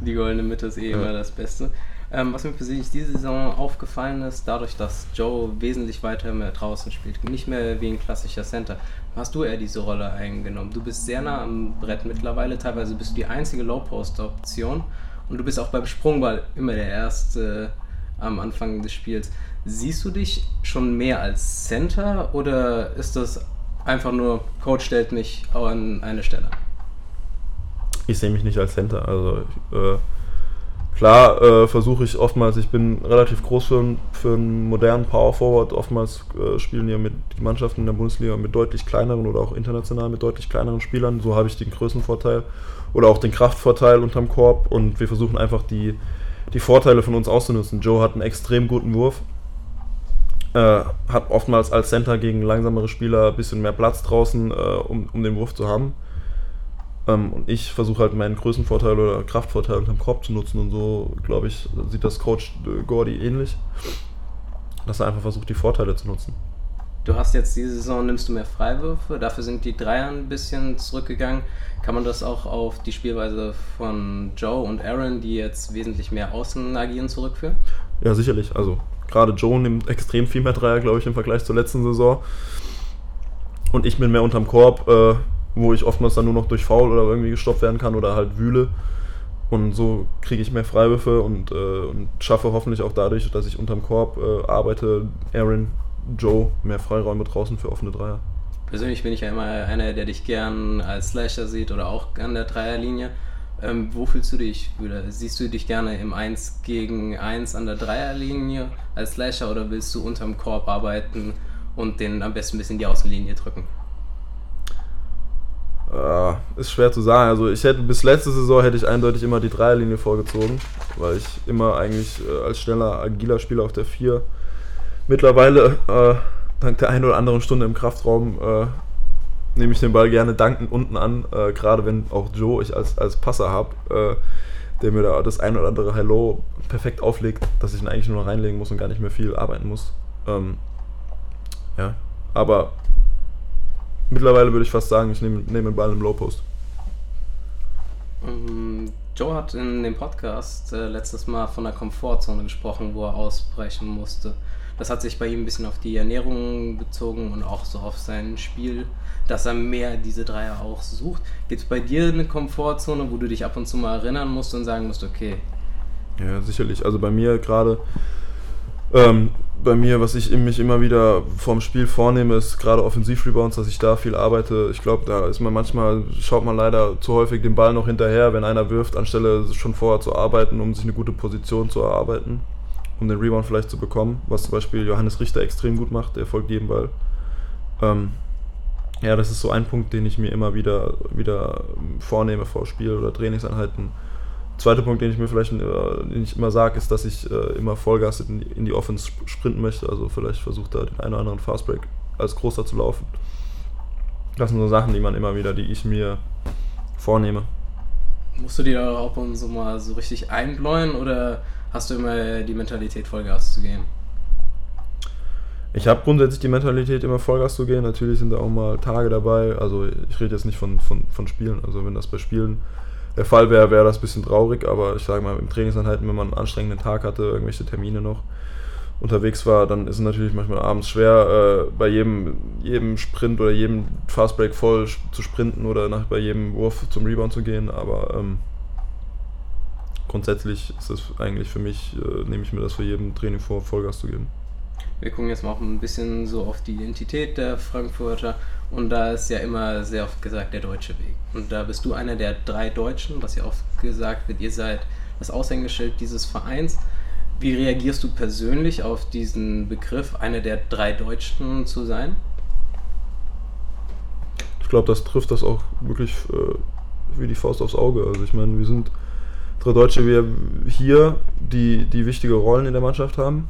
Die goldene Mitte ist eh ja. immer das Beste. Ähm, was mir persönlich diese Saison aufgefallen ist, dadurch, dass Joe wesentlich weiter mehr draußen spielt, nicht mehr wie ein klassischer Center, hast du eher diese Rolle eingenommen. Du bist sehr nah am Brett mittlerweile, teilweise bist du die einzige Low-Post-Option und du bist auch beim Sprungball immer der Erste äh, am Anfang des Spiels. Siehst du dich schon mehr als Center oder ist das einfach nur, Coach stellt mich an eine Stelle? Ich sehe mich nicht als Center. Also äh, Klar äh, versuche ich oftmals, ich bin relativ groß für, für einen modernen Power Forward. Oftmals äh, spielen ja mit die Mannschaften in der Bundesliga mit deutlich kleineren oder auch international mit deutlich kleineren Spielern. So habe ich den Größenvorteil oder auch den Kraftvorteil unterm Korb und wir versuchen einfach die, die Vorteile von uns auszunutzen. Joe hat einen extrem guten Wurf, äh, hat oftmals als Center gegen langsamere Spieler ein bisschen mehr Platz draußen, äh, um, um den Wurf zu haben. Ähm, und ich versuche halt meinen Größenvorteil oder Kraftvorteil unterm Korb zu nutzen und so, glaube ich, sieht das Coach äh, Gordy ähnlich. Dass er einfach versucht, die Vorteile zu nutzen. Du hast jetzt diese Saison, nimmst du mehr Freiwürfe, dafür sind die Dreier ein bisschen zurückgegangen. Kann man das auch auf die Spielweise von Joe und Aaron, die jetzt wesentlich mehr außen agieren, zurückführen? Ja, sicherlich. Also gerade Joe nimmt extrem viel mehr Dreier, glaube ich, im Vergleich zur letzten Saison. Und ich bin mehr unterm Korb. Äh, wo ich oftmals dann nur noch durch Foul oder irgendwie gestoppt werden kann oder halt wühle. Und so kriege ich mehr Freiwürfe und, äh, und, schaffe hoffentlich auch dadurch, dass ich unterm Korb äh, arbeite, Aaron, Joe mehr Freiräume draußen für offene Dreier. Persönlich bin ich ja immer einer, der dich gern als Slasher sieht oder auch an der Dreierlinie. Ähm, wo fühlst du dich? Siehst du dich gerne im 1 gegen 1 an der Dreierlinie als Slasher oder willst du unterm Korb arbeiten und den am besten bis in die Außenlinie drücken? Uh, ist schwer zu sagen. Also ich hätte bis letzte Saison hätte ich eindeutig immer die Dreierlinie vorgezogen, weil ich immer eigentlich äh, als schneller, agiler Spieler auf der 4 mittlerweile äh, dank der einen oder anderen Stunde im Kraftraum äh, nehme ich den Ball gerne dankend unten an, äh, gerade wenn auch Joe ich als, als Passer habe, äh, der mir da das ein oder andere Hello perfekt auflegt, dass ich ihn eigentlich nur noch reinlegen muss und gar nicht mehr viel arbeiten muss. Ähm, ja, aber Mittlerweile würde ich fast sagen, ich nehme, nehme den Ball im Low Post. Um, Joe hat in dem Podcast äh, letztes Mal von der Komfortzone gesprochen, wo er ausbrechen musste. Das hat sich bei ihm ein bisschen auf die Ernährung bezogen und auch so auf sein Spiel, dass er mehr diese Dreier auch sucht. Gibt es bei dir eine Komfortzone, wo du dich ab und zu mal erinnern musst und sagen musst, okay? Ja, sicherlich. Also bei mir gerade ähm, bei mir, was ich mich immer wieder vorm Spiel vornehme, ist gerade Offensiv-Rebounds, dass ich da viel arbeite. Ich glaube, da ist man manchmal, schaut man leider zu häufig den Ball noch hinterher, wenn einer wirft, anstelle schon vorher zu arbeiten, um sich eine gute Position zu erarbeiten, um den Rebound vielleicht zu bekommen, was zum Beispiel Johannes Richter extrem gut macht, der folgt jedem Ball. Ähm, ja, das ist so ein Punkt, den ich mir immer wieder, wieder vornehme vor Spiel oder Trainingseinheiten Zweiter Punkt, den ich mir vielleicht äh, den ich immer sage, ist, dass ich äh, immer Vollgas in die, in die Offense sprinten möchte. Also vielleicht versucht da den einen oder anderen Fastbreak als großer zu laufen. Das sind so Sachen, die man immer wieder, die ich mir vornehme. Musst du dir da auch und so mal so richtig einbläuen oder hast du immer die Mentalität, Vollgas zu gehen? Ich habe grundsätzlich die Mentalität, immer Vollgas zu gehen. Natürlich sind da auch mal Tage dabei. Also ich rede jetzt nicht von, von, von Spielen. Also wenn das bei Spielen der Fall wäre, wäre das ein bisschen traurig, aber ich sage mal, im Trainingsanhalten, wenn man einen anstrengenden Tag hatte, irgendwelche Termine noch unterwegs war, dann ist es natürlich manchmal abends schwer, äh, bei jedem, jedem Sprint oder jedem Fastbreak voll zu sprinten oder nach, bei jedem Wurf zum Rebound zu gehen, aber ähm, grundsätzlich ist es eigentlich für mich, äh, nehme ich mir das für jeden Training vor, Vollgas zu geben. Wir gucken jetzt mal auch ein bisschen so auf die Identität der Frankfurter und da ist ja immer sehr oft gesagt der deutsche Weg. Und da bist du einer der drei Deutschen, was ja oft gesagt wird, ihr seid das Aushängeschild dieses Vereins. Wie reagierst du persönlich auf diesen Begriff, einer der drei Deutschen zu sein? glaube, das trifft das auch wirklich äh, wie die Faust aufs Auge. Also ich meine, wir sind drei Deutsche wir hier, die, die wichtige Rollen in der Mannschaft haben.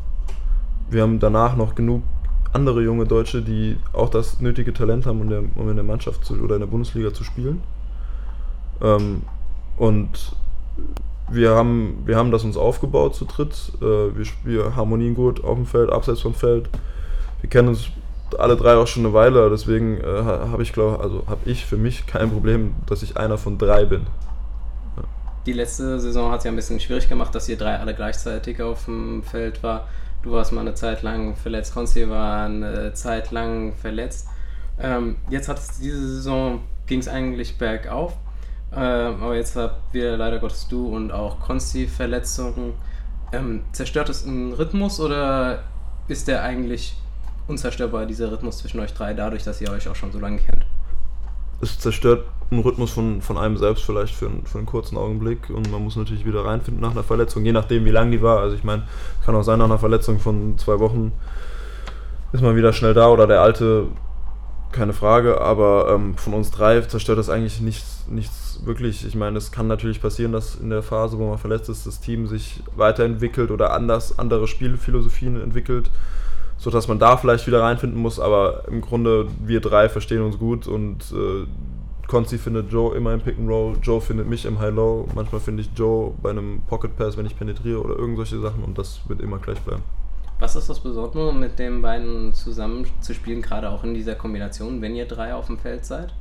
Wir haben danach noch genug andere junge Deutsche, die auch das nötige Talent haben, um, der, um in der Mannschaft zu, oder in der Bundesliga zu spielen. Ähm, und wir haben, wir haben das uns aufgebaut zu dritt. Äh, wir, wir harmonieren gut auf dem Feld, abseits vom Feld. Wir kennen uns alle drei auch schon eine Weile, deswegen äh, habe ich glaube, also habe ich für mich kein Problem, dass ich einer von drei bin. Die letzte Saison hat es ja ein bisschen schwierig gemacht, dass ihr drei alle gleichzeitig auf dem Feld war. Du warst mal eine Zeit lang verletzt, Konsti war eine Zeit lang verletzt. Ähm, jetzt hat es diese Saison ging es eigentlich bergauf, ähm, aber jetzt habt wir leider Gottes du und auch Konsti Verletzungen. Ähm, zerstört es einen Rhythmus oder ist der eigentlich unzerstörbar, dieser Rhythmus zwischen euch drei, dadurch, dass ihr euch auch schon so lange kennt. Es zerstört einen Rhythmus von, von einem selbst vielleicht für, einen, für einen kurzen Augenblick und man muss natürlich wieder reinfinden nach einer Verletzung, je nachdem wie lang die war. Also ich meine, kann auch sein, nach einer Verletzung von zwei Wochen ist man wieder schnell da oder der alte, keine Frage, aber ähm, von uns drei zerstört das eigentlich nichts, nichts wirklich. Ich meine, es kann natürlich passieren, dass in der Phase, wo man verletzt ist, das Team sich weiterentwickelt oder anders, andere Spielphilosophien entwickelt sodass man da vielleicht wieder reinfinden muss, aber im Grunde wir drei verstehen uns gut und äh, Konzi findet Joe immer im Pick and Roll, Joe findet mich im High-Low, manchmal finde ich Joe bei einem Pocket Pass, wenn ich penetriere oder irgend solche Sachen und das wird immer gleich bleiben. Was ist das Besondere, mit den beiden zusammen zu spielen, gerade auch in dieser Kombination, wenn ihr drei auf dem Feld seid?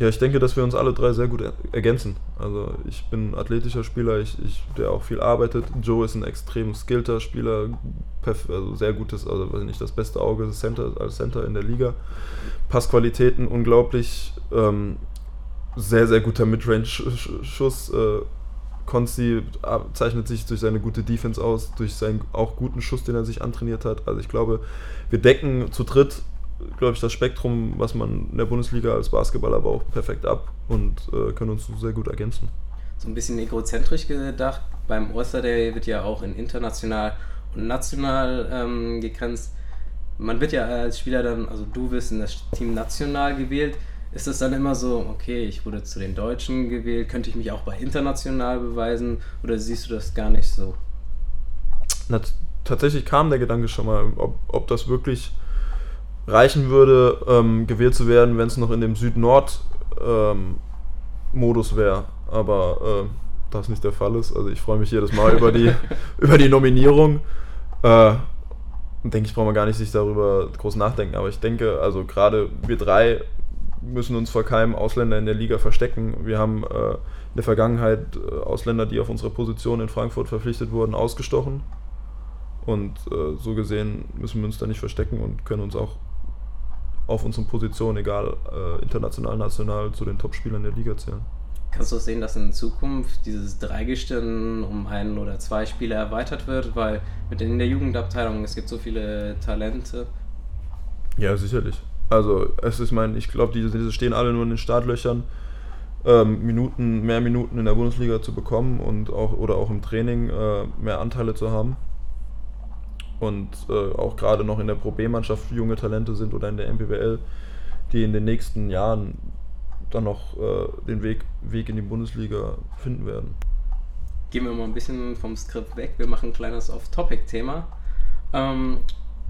Ja, ich denke, dass wir uns alle drei sehr gut ergänzen. Also ich bin ein athletischer Spieler, ich, ich, der auch viel arbeitet. Joe ist ein extrem skillter Spieler, also sehr gutes, also weiß nicht, das beste Auge Center, als Center in der Liga. Passqualitäten unglaublich, ähm, sehr, sehr guter Midrange-Schuss. Äh, Konsti zeichnet sich durch seine gute Defense aus, durch seinen auch guten Schuss, den er sich antrainiert hat. Also ich glaube, wir decken zu dritt glaube ich, das Spektrum, was man in der Bundesliga als Basketballer braucht, perfekt ab und äh, können uns sehr gut ergänzen. So ein bisschen egozentrisch gedacht, beim All-Star Day wird ja auch in international und national ähm, gegrenzt. Man wird ja als Spieler dann, also du wirst in das Team national gewählt. Ist es dann immer so, okay, ich wurde zu den Deutschen gewählt, könnte ich mich auch bei international beweisen oder siehst du das gar nicht so? Na, tatsächlich kam der Gedanke schon mal, ob, ob das wirklich reichen würde, ähm, gewählt zu werden, wenn es noch in dem Süd-Nord-Modus ähm, wäre. Aber äh, das nicht der Fall ist. Also ich freue mich jedes Mal über die, über die Nominierung. Äh, denke ich, brauchen wir gar nicht sich darüber groß nachdenken. Aber ich denke, also gerade wir drei müssen uns vor keinem Ausländer in der Liga verstecken. Wir haben äh, in der Vergangenheit äh, Ausländer, die auf unsere Position in Frankfurt verpflichtet wurden, ausgestochen. Und äh, so gesehen müssen wir uns da nicht verstecken und können uns auch auf unseren Positionen, egal äh, international, national, zu den Top-Spielern der Liga zählen. Kannst du auch sehen, dass in Zukunft dieses Dreigestirn um einen oder zwei Spieler erweitert wird, weil mit in der Jugendabteilung es gibt so viele Talente. Ja, sicherlich. Also es ist mein, ich glaube, diese, diese stehen alle nur in den Startlöchern, ähm, Minuten, mehr Minuten in der Bundesliga zu bekommen und auch oder auch im Training äh, mehr Anteile zu haben und äh, auch gerade noch in der Pro B-Mannschaft junge Talente sind oder in der MPWL, die in den nächsten Jahren dann noch äh, den Weg, Weg in die Bundesliga finden werden. Gehen wir mal ein bisschen vom Skript weg. Wir machen ein kleines Off-Topic-Thema. Ähm,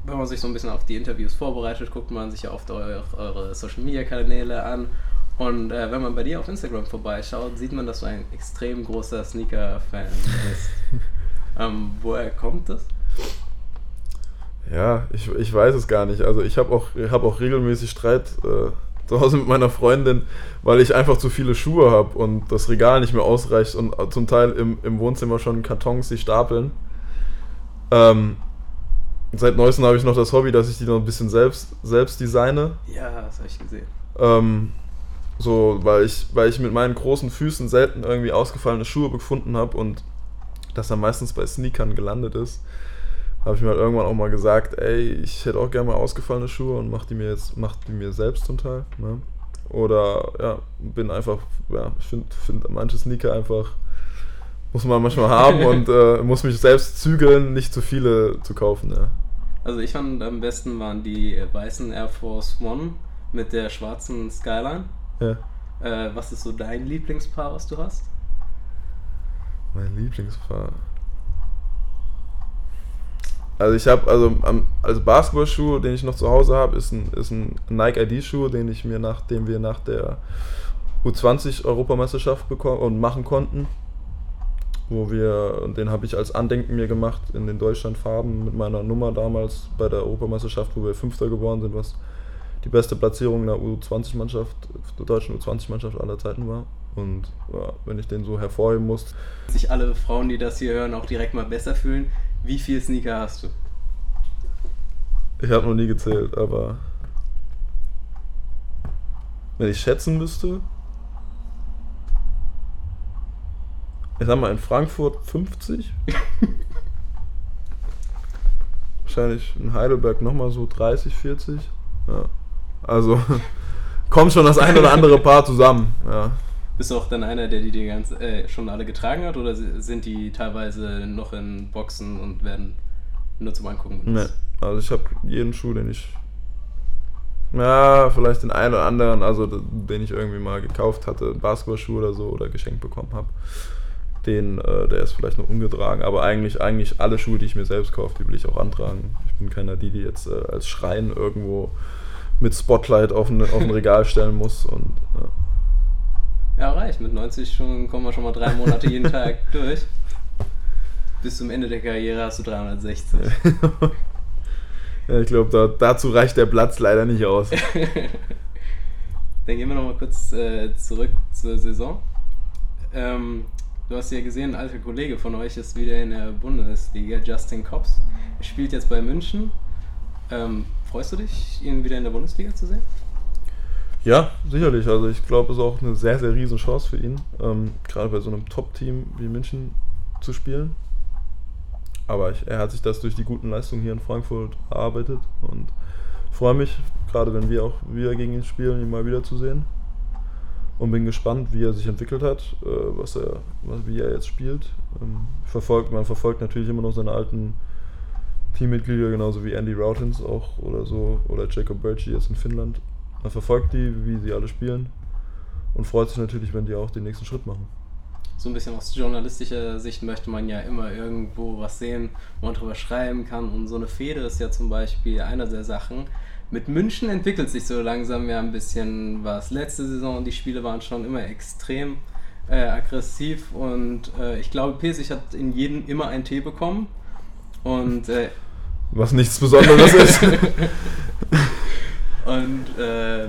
wenn man sich so ein bisschen auf die Interviews vorbereitet, guckt man sich ja oft eure, eure Social-Media-Kanäle an. Und äh, wenn man bei dir auf Instagram vorbeischaut, sieht man, dass du ein extrem großer Sneaker-Fan bist. ähm, woher kommt das? Ja, ich, ich weiß es gar nicht. Also ich habe auch, hab auch regelmäßig Streit äh, zu Hause mit meiner Freundin, weil ich einfach zu viele Schuhe habe und das Regal nicht mehr ausreicht und zum Teil im, im Wohnzimmer schon Kartons sich stapeln. Ähm, seit neuestem habe ich noch das Hobby, dass ich die noch ein bisschen selbst, selbst designe. Ja, das habe ich gesehen. Ähm, so, weil ich, weil ich mit meinen großen Füßen selten irgendwie ausgefallene Schuhe gefunden habe und das dann meistens bei Sneakern gelandet ist habe ich mir halt irgendwann auch mal gesagt, ey, ich hätte auch gerne mal ausgefallene Schuhe und mach die mir jetzt, mach die mir selbst zum Teil. Ne? Oder ja, bin einfach, ja, ich finde find manche Sneaker einfach, muss man manchmal haben und äh, muss mich selbst zügeln, nicht zu viele zu kaufen. Ja. Also ich fand am besten waren die weißen Air Force One mit der schwarzen Skyline. Ja. Äh, was ist so dein Lieblingspaar, was du hast? Mein Lieblingspaar. Also ich habe, also also Basketballschuh, den ich noch zu Hause habe, ist ein, ist ein Nike ID-Schuh, den ich mir nach, den wir nach der U20 Europameisterschaft bekommen und machen konnten. Wo wir, den habe ich als Andenken mir gemacht in den Deutschlandfarben mit meiner Nummer damals bei der Europameisterschaft, wo wir Fünfter geworden sind, was die beste Platzierung der U20-Mannschaft, der deutschen U20-Mannschaft aller Zeiten war. Und ja, wenn ich den so hervorheben muss. Sich alle Frauen, die das hier hören, auch direkt mal besser fühlen. Wie viele Sneaker hast du? Ich habe noch nie gezählt, aber wenn ich schätzen müsste, ich sag mal in Frankfurt 50. Wahrscheinlich in Heidelberg nochmal so 30, 40. Ja. Also kommt schon das ein oder andere Paar zusammen. Ja. Bist du auch dann einer, der die, die ganz, äh, schon alle getragen hat oder sind die teilweise noch in Boxen und werden nur zum Angucken benutzt? Nee, also ich habe jeden Schuh, den ich. Ja, vielleicht den einen oder anderen, also den ich irgendwie mal gekauft hatte, Basketballschuh oder so oder geschenkt bekommen habe. Den, äh, der ist vielleicht noch ungetragen, aber eigentlich, eigentlich alle Schuhe, die ich mir selbst kaufe, die will ich auch antragen. Ich bin keiner, die die jetzt äh, als Schrein irgendwo mit Spotlight auf ein, auf ein Regal stellen muss und ja. Ja, reicht. Mit 90 schon, kommen wir schon mal drei Monate jeden Tag durch. Bis zum Ende der Karriere hast du 360. ja, ich glaube, da, dazu reicht der Platz leider nicht aus. Dann gehen wir nochmal kurz äh, zurück zur Saison. Ähm, du hast ja gesehen, ein alter Kollege von euch ist wieder in der Bundesliga, Justin Kops. Er spielt jetzt bei München. Ähm, freust du dich, ihn wieder in der Bundesliga zu sehen? Ja, sicherlich. Also ich glaube, es ist auch eine sehr, sehr riesen Chance für ihn, ähm, gerade bei so einem Top-Team wie München zu spielen. Aber ich, er hat sich das durch die guten Leistungen hier in Frankfurt erarbeitet und freue mich, gerade wenn wir auch wieder gegen ihn spielen, ihn mal wieder zu sehen. Und bin gespannt, wie er sich entwickelt hat, äh, was er, was, wie er jetzt spielt. Ähm, verfolgt, man verfolgt natürlich immer noch seine alten Teammitglieder, genauso wie Andy Routins auch oder so, oder Jacob Birchie jetzt in Finnland. Man verfolgt die, wie sie alle spielen und freut sich natürlich, wenn die auch den nächsten Schritt machen. So ein bisschen aus journalistischer Sicht möchte man ja immer irgendwo was sehen, wo man drüber schreiben kann. Und so eine Fehde ist ja zum Beispiel einer der Sachen. Mit München entwickelt sich so langsam ja ein bisschen was. Letzte Saison, die Spiele waren schon immer extrem äh, aggressiv und äh, ich glaube, Pesich hat in jedem immer ein Tee bekommen. Und äh, was nichts Besonderes ist. Und äh,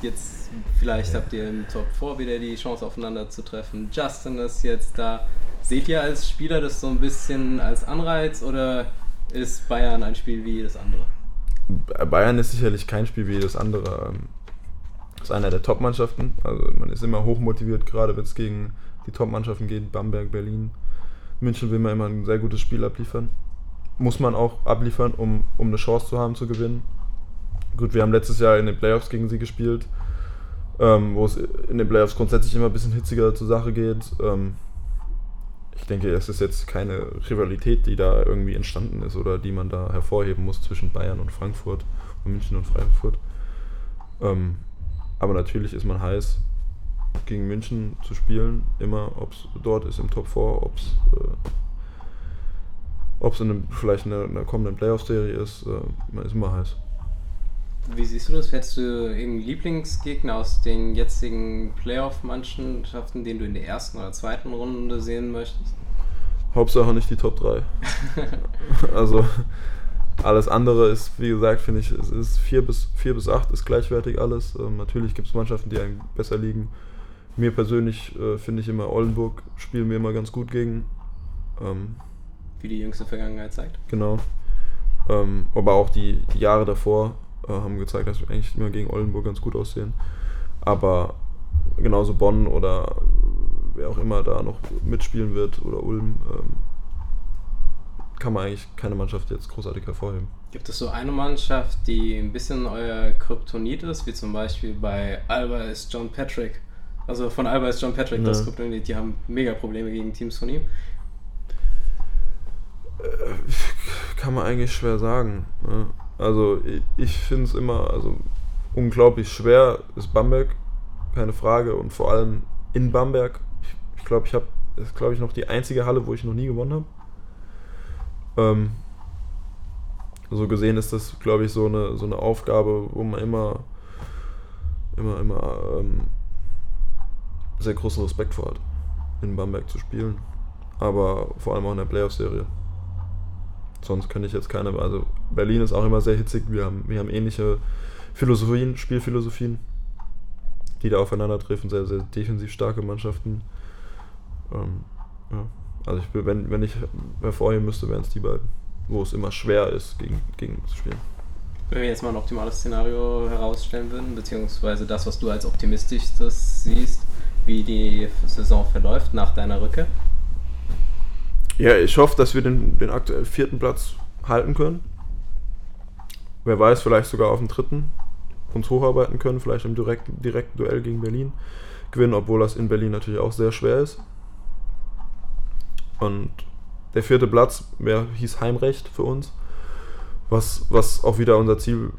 jetzt vielleicht habt ihr im Top 4 wieder die Chance aufeinander zu treffen. Justin ist jetzt da. Seht ihr als Spieler das so ein bisschen als Anreiz oder ist Bayern ein Spiel wie jedes andere? Bayern ist sicherlich kein Spiel wie jedes andere. Ähm, ist einer der Top-Mannschaften. Also man ist immer hochmotiviert, gerade wenn es gegen die Top-Mannschaften geht. Bamberg, Berlin. München will man immer ein sehr gutes Spiel abliefern. Muss man auch abliefern, um, um eine Chance zu haben zu gewinnen. Gut, wir haben letztes Jahr in den Playoffs gegen sie gespielt, ähm, wo es in den Playoffs grundsätzlich immer ein bisschen hitziger zur Sache geht. Ähm, ich denke, es ist jetzt keine Rivalität, die da irgendwie entstanden ist oder die man da hervorheben muss zwischen Bayern und Frankfurt und München und Frankfurt. Ähm, aber natürlich ist man heiß, gegen München zu spielen, immer, ob es dort ist im Top 4, ob es äh, in einem, vielleicht in einer, einer kommenden Playoff-Serie ist, äh, man ist immer heiß. Wie siehst du das? Hättest du irgendeinen Lieblingsgegner aus den jetzigen Playoff-Mannschaften, den du in der ersten oder zweiten Runde sehen möchtest? Hauptsache nicht die Top 3. also alles andere ist, wie gesagt, finde ich, es ist 4 bis, 4 bis 8 ist gleichwertig alles. Ähm, natürlich gibt es Mannschaften, die einem besser liegen. Mir persönlich äh, finde ich immer Oldenburg spielen wir immer ganz gut gegen. Ähm, wie die jüngste Vergangenheit zeigt. Genau. Ähm, aber auch die, die Jahre davor äh, haben gezeigt, dass wir eigentlich immer gegen Oldenburg ganz gut aussehen. Aber genauso Bonn oder wer auch immer da noch mitspielen wird oder Ulm, ähm, kann man eigentlich keine Mannschaft jetzt großartig hervorheben. Gibt es so eine Mannschaft, die ein bisschen euer Kryptonit ist, wie zum Beispiel bei Alba ist John Patrick? Also von Alba ist John Patrick ja. das Kryptonit, die haben mega Probleme gegen Teams von ihm. Äh, kann man eigentlich schwer sagen. Ne? Also ich, ich finde es immer, also unglaublich schwer ist Bamberg, keine Frage. Und vor allem in Bamberg. Ich glaube, ich habe, das ist glaube ich noch die einzige Halle, wo ich noch nie gewonnen habe. Ähm, so gesehen ist das, glaube ich, so eine, so eine Aufgabe, wo man immer, immer, immer ähm, sehr großen Respekt vor hat, in Bamberg zu spielen. Aber vor allem auch in der Playoff-Serie. Sonst könnte ich jetzt keine. Also Berlin ist auch immer sehr hitzig. Wir haben, wir haben ähnliche Philosophien, Spielphilosophien, die da aufeinandertreffen. Sehr, sehr defensiv starke Mannschaften. Ähm, ja. Also ich, wenn, wenn ich hervorheben müsste, wären es die beiden wo es immer schwer ist, gegen, gegen zu spielen. Wenn wir jetzt mal ein optimales Szenario herausstellen würden, beziehungsweise das, was du als optimistischstes siehst, wie die Saison verläuft nach deiner Rücke? Ja, ich hoffe, dass wir den, den aktuell vierten Platz halten können. Wer weiß, vielleicht sogar auf dem dritten uns hocharbeiten können, vielleicht im direkten, direkten Duell gegen Berlin gewinnen, obwohl das in Berlin natürlich auch sehr schwer ist. Und der vierte Platz mehr hieß Heimrecht für uns, was, was auch wieder unser Ziel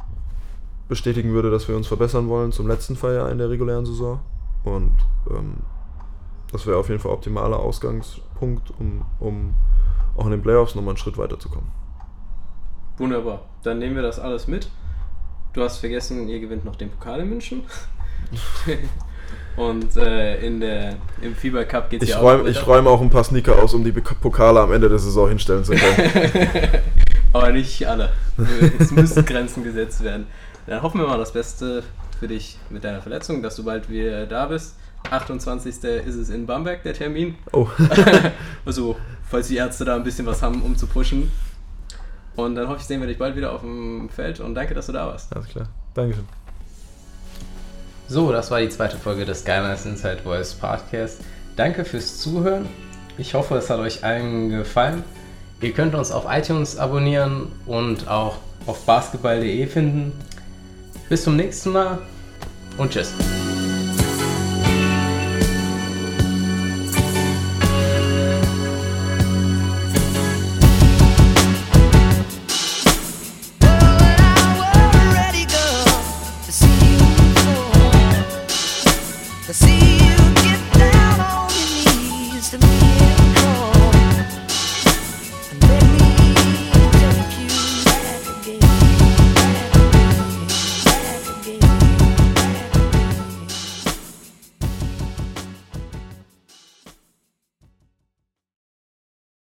bestätigen würde, dass wir uns verbessern wollen zum letzten Feier in der regulären Saison. Und ähm, das wäre auf jeden Fall optimaler Ausgangspunkt, um, um auch in den Playoffs nochmal einen Schritt weiterzukommen. Wunderbar. Dann nehmen wir das alles mit. Du hast vergessen, ihr gewinnt noch den Pokal in München. Und äh, in der, im Fieber Cup geht es ja auch. Ich räume auch ein paar Sneaker aus, um die Pokale am Ende der Saison hinstellen zu können. Aber nicht alle. Es müssen Grenzen gesetzt werden. Dann hoffen wir mal das Beste für dich mit deiner Verletzung, dass du bald wieder da bist. 28. ist es in Bamberg, der Termin. Oh. also, falls die Ärzte da ein bisschen was haben, um zu pushen. Und dann hoffe ich, sehen wir dich bald wieder auf dem Feld und danke, dass du da warst. Alles klar. Dankeschön. So, das war die zweite Folge des Gunners Inside Voice Podcast. Danke fürs Zuhören. Ich hoffe, es hat euch allen gefallen. Ihr könnt uns auf iTunes abonnieren und auch auf basketball.de finden. Bis zum nächsten Mal und tschüss.